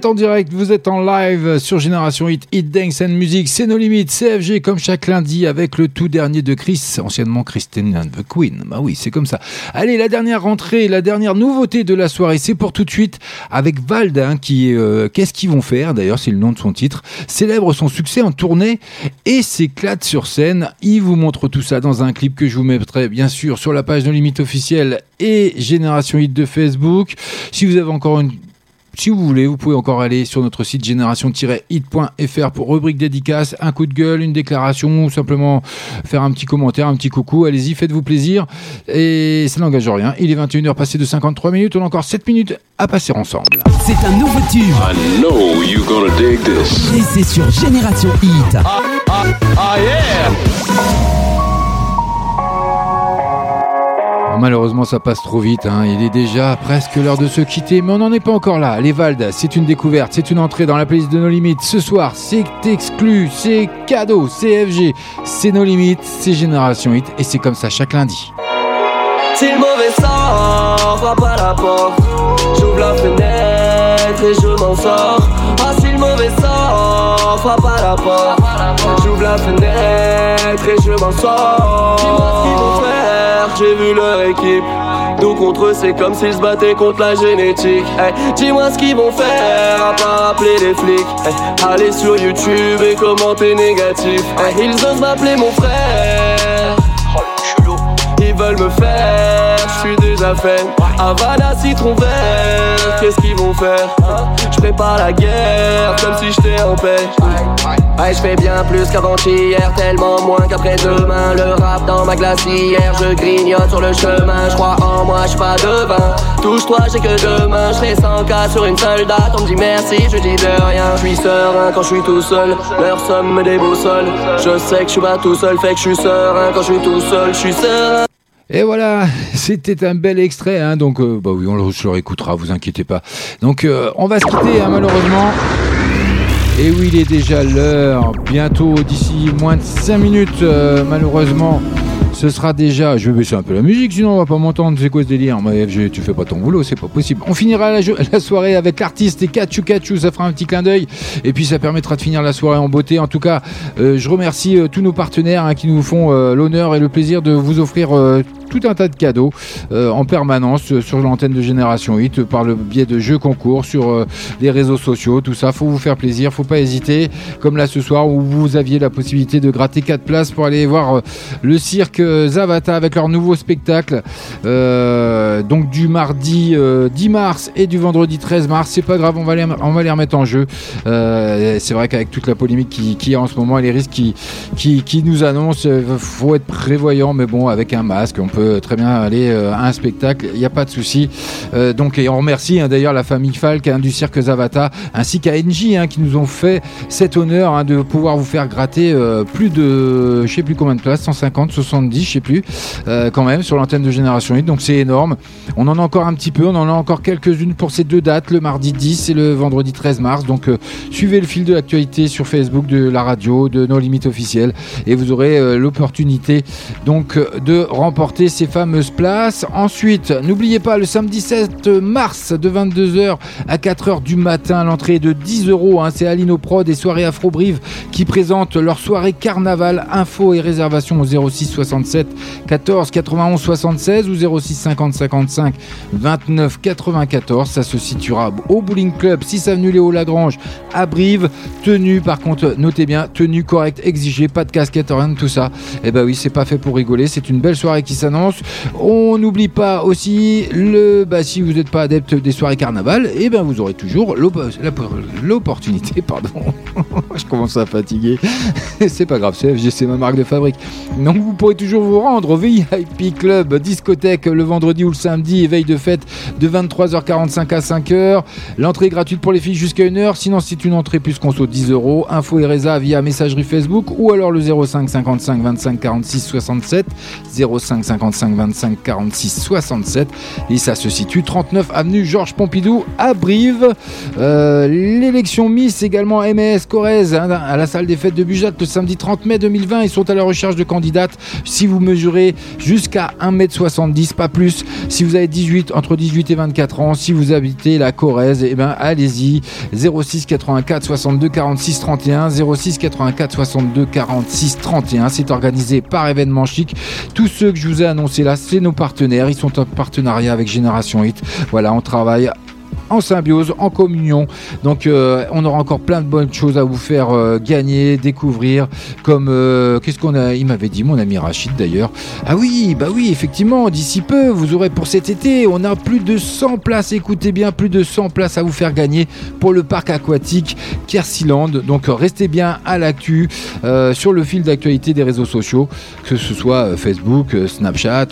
En direct, vous êtes en live sur Génération Hit, Hit Dance and Music, c'est nos limites, CFG comme chaque lundi avec le tout dernier de Chris, anciennement Christine and the Queen. Bah oui, c'est comme ça. Allez, la dernière rentrée, la dernière nouveauté de la soirée, c'est pour tout de suite avec Vald, hein, qui euh, qu'est-ce qu'ils vont faire D'ailleurs, c'est le nom de son titre. Célèbre son succès en tournée et s'éclate sur scène. Il vous montre tout ça dans un clip que je vous mettrai bien sûr sur la page de Limite officielle et Génération Hit de Facebook. Si vous avez encore une si vous voulez, vous pouvez encore aller sur notre site génération-hit.fr pour rubrique dédicace, un coup de gueule, une déclaration ou simplement faire un petit commentaire, un petit coucou. Allez-y, faites-vous plaisir. Et ça n'engage rien. Il est 21h passé de 53 minutes. On a encore 7 minutes à passer ensemble. C'est un nouveau tube. I know you gonna dig this. Et c'est sur Génération Hit. Ah yeah! Malheureusement, ça passe trop vite. hein. Il est déjà presque l'heure de se quitter, mais on n'en est pas encore là. Les Valdes, c'est une découverte, c'est une entrée dans la playlist de nos limites. Ce soir, c'est exclu, c'est cadeau, c'est FG, c'est nos limites, c'est Génération Hit, et c'est comme ça chaque lundi. Si le mauvais sort frappe la porte, j'ouvre la fenêtre et je m'en sors. Ah, si le mauvais sort frappe la porte, j'ouvre la fenêtre et je m'en sors. Dis-moi ce qu'ils vont faire, j'ai vu leur équipe. Nous contre eux, c'est comme s'ils se battaient contre la génétique. Hey, Dis-moi ce qu'ils vont faire, à part appeler les flics. Hey, aller sur YouTube et commenter négatif. Hey, ils osent m'appeler mon frère. Ils veulent me faire, suis déjà fait. Citron vert, qu'est-ce qu'ils vont faire Je prépare la guerre comme si j'étais en paix. Ouais, je fais bien plus qu'avant-hier, tellement moins qu'après-demain. Le rap dans ma glacière, je grignote sur le chemin. Je crois en moi, je pas devin. Touche-toi, j'ai que demain. Je fais 100 cas sur une seule date. On me dit merci, je dis de rien. Je suis serein quand je suis tout seul. Leur somme me déboussole. Je sais que je suis pas tout seul, fait que je suis serein quand je suis tout seul. Je suis serein. Et voilà, c'était un bel extrait, hein, donc euh, bah oui, on le, réécoutera, vous inquiétez pas. Donc euh, on va se quitter hein, malheureusement. Et oui, il est déjà l'heure, bientôt d'ici moins de 5 minutes, euh, malheureusement. Ce sera déjà. Je vais baisser un peu la musique, sinon on va pas m'entendre. C'est quoi ce délire Mais FG, tu fais pas ton boulot, c'est pas possible. On finira [LAUGHS] la, soirée avec l'artiste et Kachu Kachu, ça fera un petit clin d'œil. Et puis ça permettra de finir la soirée en beauté. En tout cas, euh, je remercie euh, tous nos partenaires hein, qui nous font euh, l'honneur et le plaisir de vous offrir tout un tas de cadeaux euh, en permanence euh, sur l'antenne de Génération 8 par le biais de jeux concours sur euh, les réseaux sociaux, tout ça. Faut vous faire plaisir, faut pas hésiter. Comme là ce soir où vous aviez la possibilité de gratter 4 places pour aller voir le cirque Zavata avec leur nouveau spectacle. Donc du mardi euh, 10 mars et du vendredi 13 mars. C'est pas grave, on va les, on va les remettre en jeu. C'est vrai qu'avec toute la polémique qui, qui y a en ce moment et les risques qui, nous annoncent, faut être prévoyant, mais bon, avec un masque, on peut très bien aller euh, à un spectacle, il n'y a pas de souci. Euh, donc, et on remercie hein, d'ailleurs la famille Falk hein, du cirque Zavata, ainsi qu'à NJ hein, qui nous ont fait cet honneur de pouvoir vous faire gratter euh, plus de, je sais plus combien de places, 150, 70, je sais plus, quand même, sur l'antenne de Génération 8. Donc c'est énorme. On en a encore un petit peu, on en a encore quelques-unes pour ces deux dates, le mardi 10 et le vendredi 13 mars. Donc suivez le fil de l'actualité sur Facebook de la radio, de nos limites officielles, et vous aurez l'opportunité donc de remporter ces fameuses places. Ensuite, n'oubliez pas le samedi 7 mars de 22h à 4h du matin, l'entrée est de 10 euros. hein. C'est Alino Prod et Soirée Afro Brive qui présentent leur soirée carnaval. Info et réservation au 06 67 14 91 76 ou 06 50 55 29 94. Ça se situera au Bowling Club 6 avenue Léo Lagrange à Brive. Tenue, par contre, notez bien, tenue correcte exigée, pas de casquette, rien de tout ça. Et ben oui, c'est pas fait pour rigoler. C'est une belle soirée qui s'annonce. On n'oublie pas aussi le, bah, si vous n'êtes pas adepte des soirées carnaval, et ben vous aurez toujours l'opportunité, [LAUGHS] pardon. Je commence à fatiguer. [LAUGHS] c'est pas grave, c'est FG, c'est ma marque de fabrique. Donc vous pourrez toujours vous rendre au VIP Club discothèque le vendredi ou le samedi et veille de fête de 23h45 à 5h. L'entrée gratuite pour les filles jusqu'à 1h. Sinon, c'est une entrée plus conso 10 euros. Info et résa via messagerie Facebook ou alors le 05 55 25 46 67. 05 55 25 46 67 et ça se situe 39 avenue Georges Pompidou à Brive. Euh, L'élection Miss également MS Corrèze hein, à la salle des fêtes de Bujat le samedi 30 mai 2020. Ils sont à la recherche de candidates. Si vous mesurez jusqu'à 1m70, pas plus. Si vous avez 18, entre 18 et 24 ans, si vous habitez la Corrèze, eh ben allez-y. 06 84 62 46 31, 06 84 62 46 31. C'est organisé par événement chic. Tous ceux que je vous ai annoncés là, c'est nos partenaires. Ils sont en partenariat avec Génération Hit. Voilà, on travaille en symbiose, en communion. Donc euh, on aura encore plein de bonnes choses à vous faire euh, gagner, découvrir. Comme euh, qu'est-ce qu'on a Il m'avait dit mon ami Rachid d'ailleurs. Ah oui, bah oui, effectivement, d'ici peu, vous aurez pour cet été, on a plus de 100 places. Écoutez bien, plus de 100 places à vous faire gagner pour le parc aquatique Kersiland. Donc restez bien à l'actu sur le fil d'actualité des réseaux sociaux, que ce soit Facebook, Snapchat,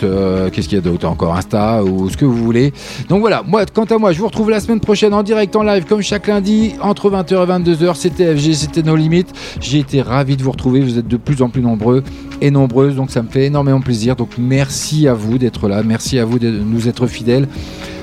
qu'est-ce qu'il y a d'autre encore, Insta ou ce que vous voulez. Donc voilà, moi, quant à moi, je vous retrouve la semaine prochaine en direct en live comme chaque lundi entre 20h et 22h. C'était FG, c'était nos limites. J'ai été ravi de vous retrouver. Vous êtes de plus en plus nombreux nombreuses, donc ça me fait énormément plaisir. Donc merci à vous d'être là, merci à vous de nous être fidèles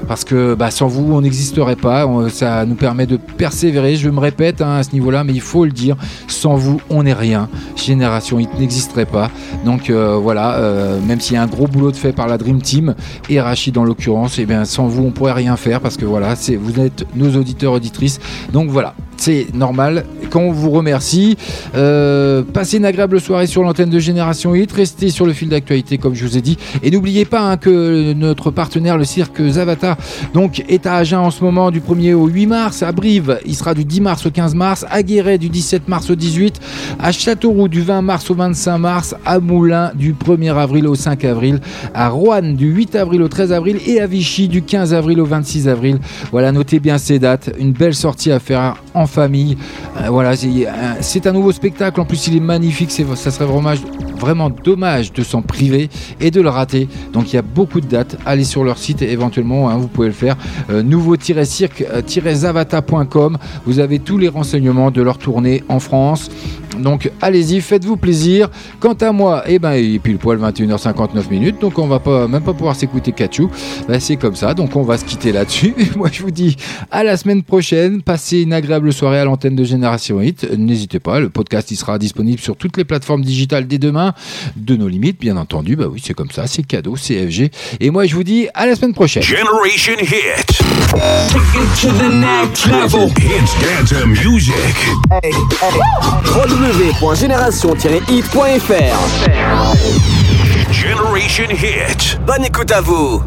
parce que bah, sans vous, on n'existerait pas. Ça nous permet de persévérer. Je me répète hein, à ce niveau-là, mais il faut le dire. Sans vous, on n'est rien. Génération Hit n'existerait pas. Donc euh, voilà, euh, même s'il y a un gros boulot de fait par la Dream Team et Rachid en l'occurrence, et bien sans vous, on pourrait rien faire parce que voilà, c'est vous êtes nos auditeurs auditrices. Donc voilà. C'est normal. Quand on vous remercie, euh, passez une agréable soirée sur l'antenne de Génération Hit. Restez sur le fil d'actualité, comme je vous ai dit. Et n'oubliez pas hein, que notre partenaire, le cirque Zavata, donc, est à Agen en ce moment du 1er au 8 mars. À Brive, il sera du 10 mars au 15 mars. À Guéret, du 17 mars au 18. À Châteauroux, du 20 mars au 25 mars. À Moulins, du 1er avril au 5 avril. À Roanne, du 8 avril au 13 avril. Et à Vichy, du 15 avril au 26 avril. Voilà, notez bien ces dates. Une belle sortie à faire en famille. Euh, voilà, c'est euh, c'est un nouveau spectacle. En plus, il est magnifique. Ça serait vraiment, vraiment dommage de s'en priver et de le rater. Donc, il y a beaucoup de dates. Allez sur leur site et éventuellement, hein, vous pouvez le faire. Euh, Nouveau-cirque-zavata.com. Vous avez tous les renseignements de leur tournée en France. Donc allez-y, faites-vous plaisir. Quant à moi, eh ben, il est pile poil 21h59 minutes, donc on va pas même pas pouvoir s'écouter Kachou. Ben, c'est comme ça, donc on va se quitter là-dessus. [LAUGHS] Moi je vous dis à la semaine prochaine. Passez une agréable soirée à l'antenne de Génération Hit. N'hésitez pas, le podcast il sera disponible sur toutes les plateformes digitales dès demain. De nos limites, bien entendu. Bah oui, c'est comme ça, c'est cadeau, c'est FG. Et moi je vous dis à la semaine prochaine. Generation Hit. to the next level. Hits dance music. www.génération-hit.fr Generation Hit. Bonne écoute à vous